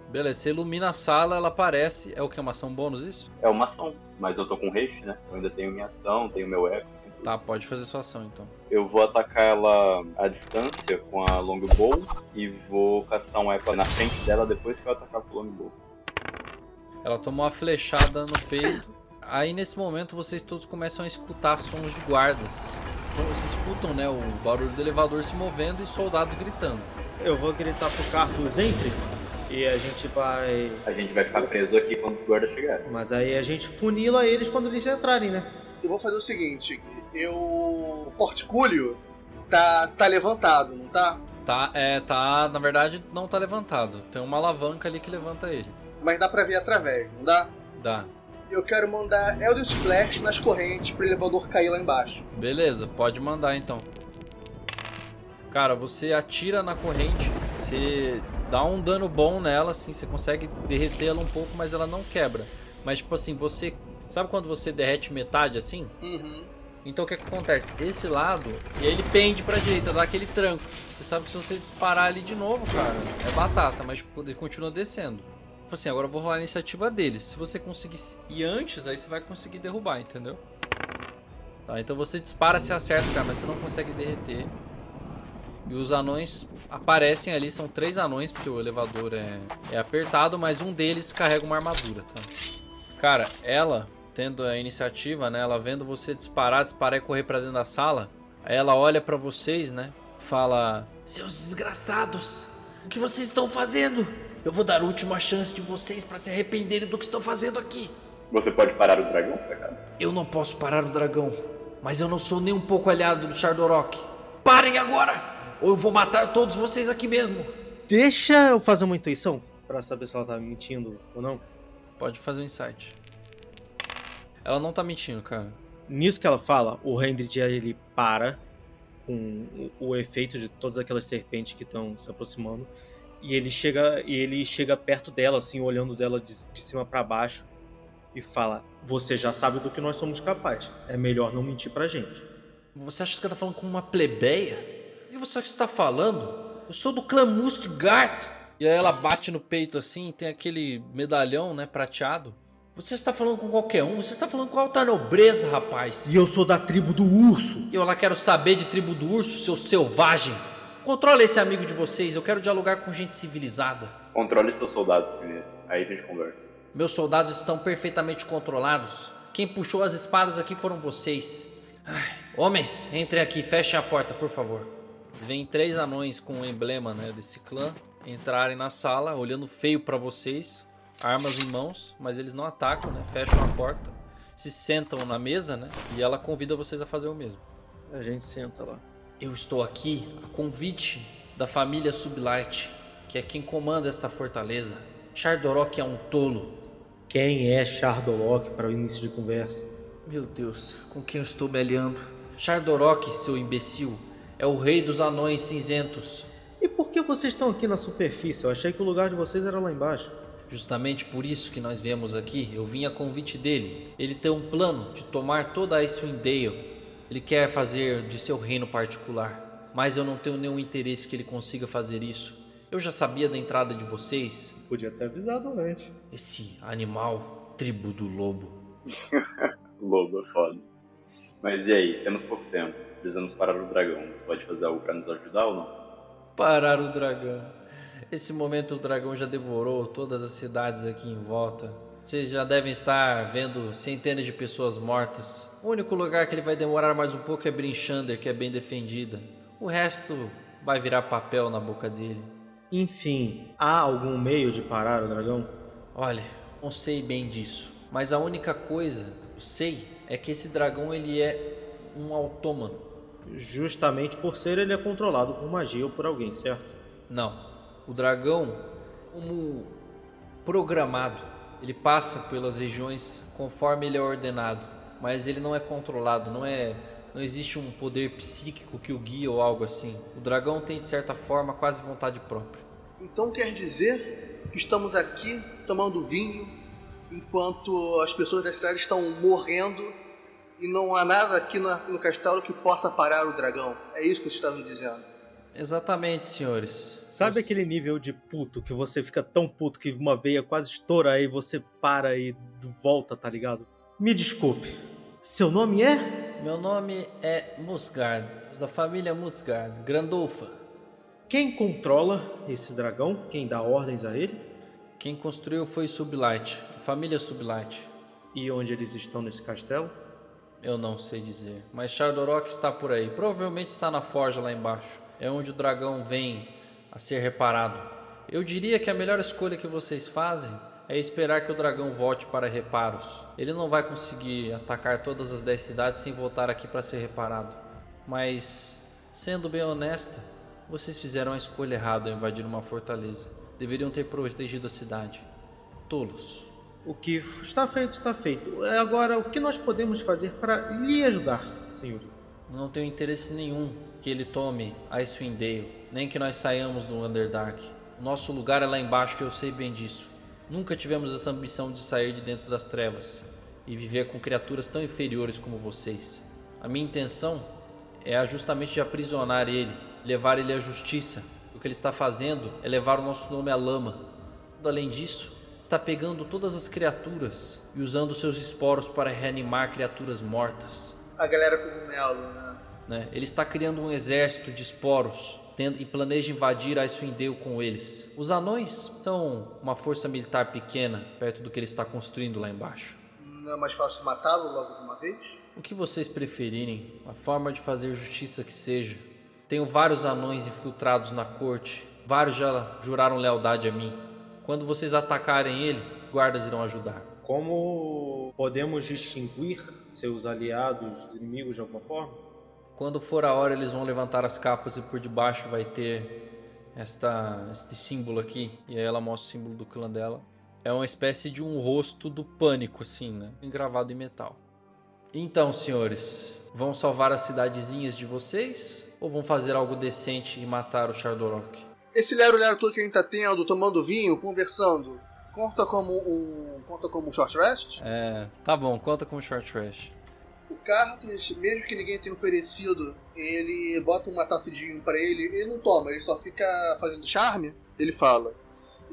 Beleza, você ilumina a sala, ela aparece. É o que? Uma ação bônus isso? É uma ação, mas eu tô com haste, né? Eu ainda tenho minha ação, tenho meu eco. Tá, pode fazer sua ação então. Eu vou atacar ela à distância com a longbow e vou castar um eco na frente dela depois que eu atacar com o longbow. Ela tomou uma flechada no peito. Aí nesse momento vocês todos começam a escutar sons de guardas. Então, Vocês escutam, né, o barulho do elevador se movendo e soldados gritando. Eu vou gritar pro Carlos entre e a gente vai. A gente vai ficar preso aqui quando os guardas chegarem. Mas aí a gente funila eles quando eles entrarem, né? Eu vou fazer o seguinte, eu... O porticúlio tá, tá levantado, não tá? Tá, é, tá, na verdade não tá levantado. Tem uma alavanca ali que levanta ele. Mas dá pra ver através, não dá? Dá. Eu quero mandar Eldritch Blast nas correntes pro elevador cair lá embaixo. Beleza, pode mandar então. Cara, você atira na corrente, você dá um dano bom nela, assim, você consegue derreter ela um pouco, mas ela não quebra. Mas tipo assim, você. Sabe quando você derrete metade assim? Uhum. Então o que, que acontece? Esse lado, e aí ele pende pra direita, dá aquele tranco. Você sabe que se você disparar ali de novo, cara, é batata, mas tipo, ele continua descendo. Tipo assim, agora eu vou rolar a iniciativa deles. Se você conseguir ir antes, aí você vai conseguir derrubar, entendeu? Tá, então você dispara, se acerta, cara, mas você não consegue derreter. E os anões aparecem ali, são três anões, porque o elevador é, é apertado, mas um deles carrega uma armadura, tá? Cara, ela, tendo a iniciativa, né? Ela vendo você disparar, disparar e correr pra dentro da sala, aí ela olha pra vocês, né? Fala: Seus desgraçados, o que vocês estão fazendo? Eu vou dar a última chance de vocês para se arrependerem do que estão fazendo aqui. Você pode parar o dragão, por acaso? Eu não posso parar o dragão, mas eu não sou nem um pouco aliado do Chardorok. Parem agora! Ou eu vou matar todos vocês aqui mesmo. Deixa eu fazer uma intuição pra saber se ela tá mentindo ou não. Pode fazer um insight. Ela não tá mentindo, cara. Nisso que ela fala, o Hendrik ele para com o, o efeito de todas aquelas serpentes que estão se aproximando e ele chega e ele chega perto dela assim, olhando dela de, de cima pra baixo e fala: "Você já sabe do que nós somos capazes. É melhor não mentir pra gente." Você acha que você tá falando com uma plebeia? O que você acha que você tá falando? Eu sou do clã Mustgard. E aí ela bate no peito assim, tem aquele medalhão, né, prateado. Você está falando com qualquer um? Você está falando com alta nobreza, rapaz. E eu sou da tribo do urso. E eu lá quero saber de tribo do urso, seu selvagem. Controle esse amigo de vocês, eu quero dialogar com gente civilizada. Controle seus soldados primeiro. Aí a gente conversa. Meus soldados estão perfeitamente controlados. Quem puxou as espadas aqui foram vocês. Ai, homens, entrem aqui, fechem a porta, por favor. Vem três anões com o emblema, né, desse clã entrarem na sala, olhando feio pra vocês, armas em mãos, mas eles não atacam, né? Fecham a porta, se sentam na mesa, né? E ela convida vocês a fazer o mesmo. A gente senta lá. Eu estou aqui a convite da família Sublight, que é quem comanda esta fortaleza. Chardorok é um tolo. Quem é Chardolok para o início de conversa? Meu Deus, com quem eu estou me aliando? Chardorok, seu imbecil, é o rei dos anões cinzentos. E por que vocês estão aqui na superfície? Eu achei que o lugar de vocês era lá embaixo. Justamente por isso que nós viemos aqui. Eu vim a convite dele. Ele tem um plano de tomar toda a Icewind Ele quer fazer de seu reino particular. Mas eu não tenho nenhum interesse que ele consiga fazer isso. Eu já sabia da entrada de vocês. Podia ter avisado antes. Esse animal, tribo do lobo. [LAUGHS] Lobo é foda. Mas e aí? Temos pouco tempo. Precisamos parar o dragão. Você pode fazer algo pra nos ajudar ou não? Parar o dragão. Esse momento o dragão já devorou todas as cidades aqui em volta. Vocês já devem estar vendo centenas de pessoas mortas. O único lugar que ele vai demorar mais um pouco é Brinchander, que é bem defendida. O resto vai virar papel na boca dele. Enfim, há algum meio de parar o dragão? Olha, não sei bem disso, mas a única coisa que sei é que esse dragão ele é um autômato. Justamente por ser ele é controlado por magia ou por alguém, certo? Não. O dragão, como programado, ele passa pelas regiões conforme ele é ordenado, mas ele não é controlado, não é não existe um poder psíquico que o guia ou algo assim. O dragão tem de certa forma quase vontade própria. Então quer dizer que estamos aqui tomando vinho enquanto as pessoas da cidade estão morrendo E não há nada aqui no, castelo que possa parar o dragão. É isso que você está nos dizendo. Exatamente, senhores. Sabe aquele nível de puto que você fica tão puto que uma veia quase estoura aí você para e volta, tá ligado? Me desculpe. Seu nome é? Meu nome é Musgard, da família Musgard, Grandolfa. Quem controla esse dragão? Quem dá ordens a ele? Quem construiu foi Sublight, a família Sublight. E onde eles estão nesse castelo? Eu não sei dizer, mas Chardorok está por aí. Provavelmente está na forja lá embaixo. É onde o dragão vem a ser reparado. Eu diria que a melhor escolha que vocês fazem é esperar que o dragão volte para reparos. Ele não vai conseguir atacar todas as 10 cidades sem voltar aqui para ser reparado. Mas, sendo bem honesta, vocês fizeram a escolha errada ao invadir uma fortaleza. Deveriam ter protegido a cidade. Tolos. O que está feito, está feito. É, Agora, o que nós podemos fazer para lhe ajudar, senhor? Não tenho interesse nenhum que ele tome Icewind Dale, nem que nós saiamos do Underdark. Nosso lugar é lá embaixo e eu sei bem disso. Nunca tivemos essa ambição de sair de dentro das trevas e viver com criaturas tão inferiores como vocês. A minha intenção é a justamente de aprisionar ele, levar ele à justiça. O que ele está fazendo é levar o nosso nome à lama. Além disso, está pegando todas as criaturas e usando seus esporos para reanimar criaturas mortas A galera cogumelo, né? Ele está criando um exército de esporos tendo, e planeja invadir Dale com eles. Os anões são uma força militar pequena perto do que ele está construindo lá embaixo. Não é mais fácil matá-lo logo de uma vez? O que vocês preferirem, a forma de fazer justiça que seja. Tenho vários anões infiltrados na corte, vários já juraram lealdade a mim. Quando vocês atacarem ele, guardas irão ajudar. Como podemos distinguir seus aliados dos inimigos de alguma forma? Quando for a hora, eles vão levantar as capas e por debaixo vai ter esta, este símbolo aqui. E aí ela mostra o símbolo do clã dela. É uma espécie de um rosto do pânico, assim, né? Engravado em metal. Então, senhores, vão salvar as cidadezinhas de vocês? Ou vão fazer algo decente e matar o Chardorok? Esse lero-lero todo que a gente tá tendo, tomando vinho, conversando, conta como um. conta como um short rest? É, tá bom, conta com o Short Trash. O Carlos, mesmo que ninguém tenha oferecido, ele bota uma taça de vinho pra ele, ele não toma, ele só fica fazendo charme. Ele fala: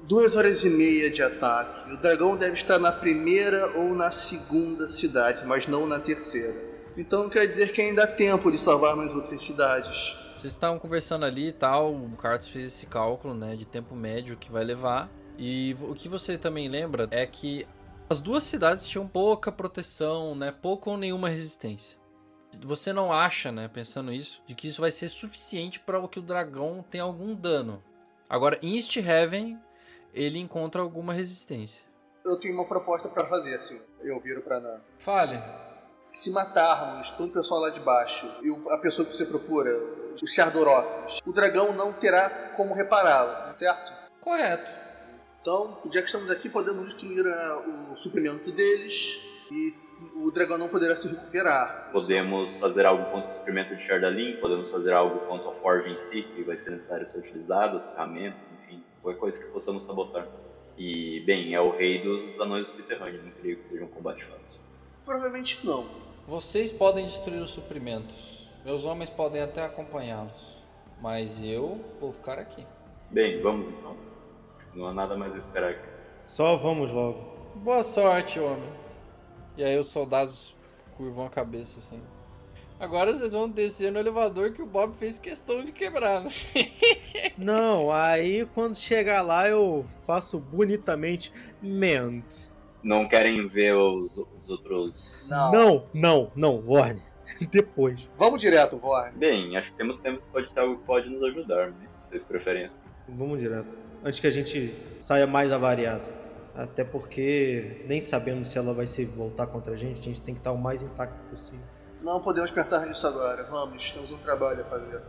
Duas horas e meia de ataque. O dragão deve estar na primeira ou na segunda cidade, mas não na terceira. Então quer dizer que ainda há tempo de salvar mais outras cidades. Vocês estavam conversando ali e tal, o Carlos fez esse cálculo, né, de tempo médio que vai levar. E o que você também lembra é que as duas cidades tinham pouca proteção, né, pouca ou nenhuma resistência. Você não acha, né, pensando isso, de que isso vai ser suficiente para que o dragão tenha algum dano. Agora, em East Heaven, ele encontra alguma resistência. Eu tenho uma proposta pra fazer, assim. Eu viro pra Nan. Fale. Se matarmos todo o pessoal lá de baixo e a pessoa que você procura, os Chardorocos, o dragão não terá como repará-lo, certo? Correto. Então, já que estamos aqui, podemos destruir ah, o suprimento deles e o dragão não poderá se recuperar. Podemos fazer algo contra o suprimento de Chardalin, podemos fazer algo contra a forja em si, que vai ser necessário ser utilizada, as ferramentas, enfim, qualquer coisa que possamos sabotar. E, bem, é o rei dos anões subterrâneos, não creio que seja um combate fácil. Provavelmente não. Vocês podem destruir os suprimentos. Meus homens podem até acompanhá-los. Mas eu vou ficar aqui. Bem, vamos então. Não há nada mais a esperar aqui. Só vamos logo. Boa sorte, homens. E aí os soldados curvam a cabeça assim. Agora vocês vão descer no elevador que o Bob fez questão de quebrar. né? [LAUGHS] Não, aí quando chegar lá eu faço bonitamente ment. Não querem ver os, os outros. Não. Não, não, não, Vorne. [LAUGHS] Depois. Vamos direto, Vorn. Bem, acho que temos tempo que pode ter algo que pode nos ajudar, né? Se vocês preferem assim. Vamos direto. Antes que a gente saia mais avariado. Até porque nem sabendo se ela vai se voltar contra a gente, a gente tem que estar o mais intacto possível. Não podemos pensar nisso agora. Vamos, temos um trabalho a fazer.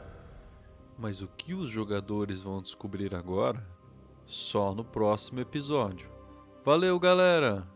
Mas o que os jogadores vão descobrir agora? Só no próximo episódio. Valeu, galera!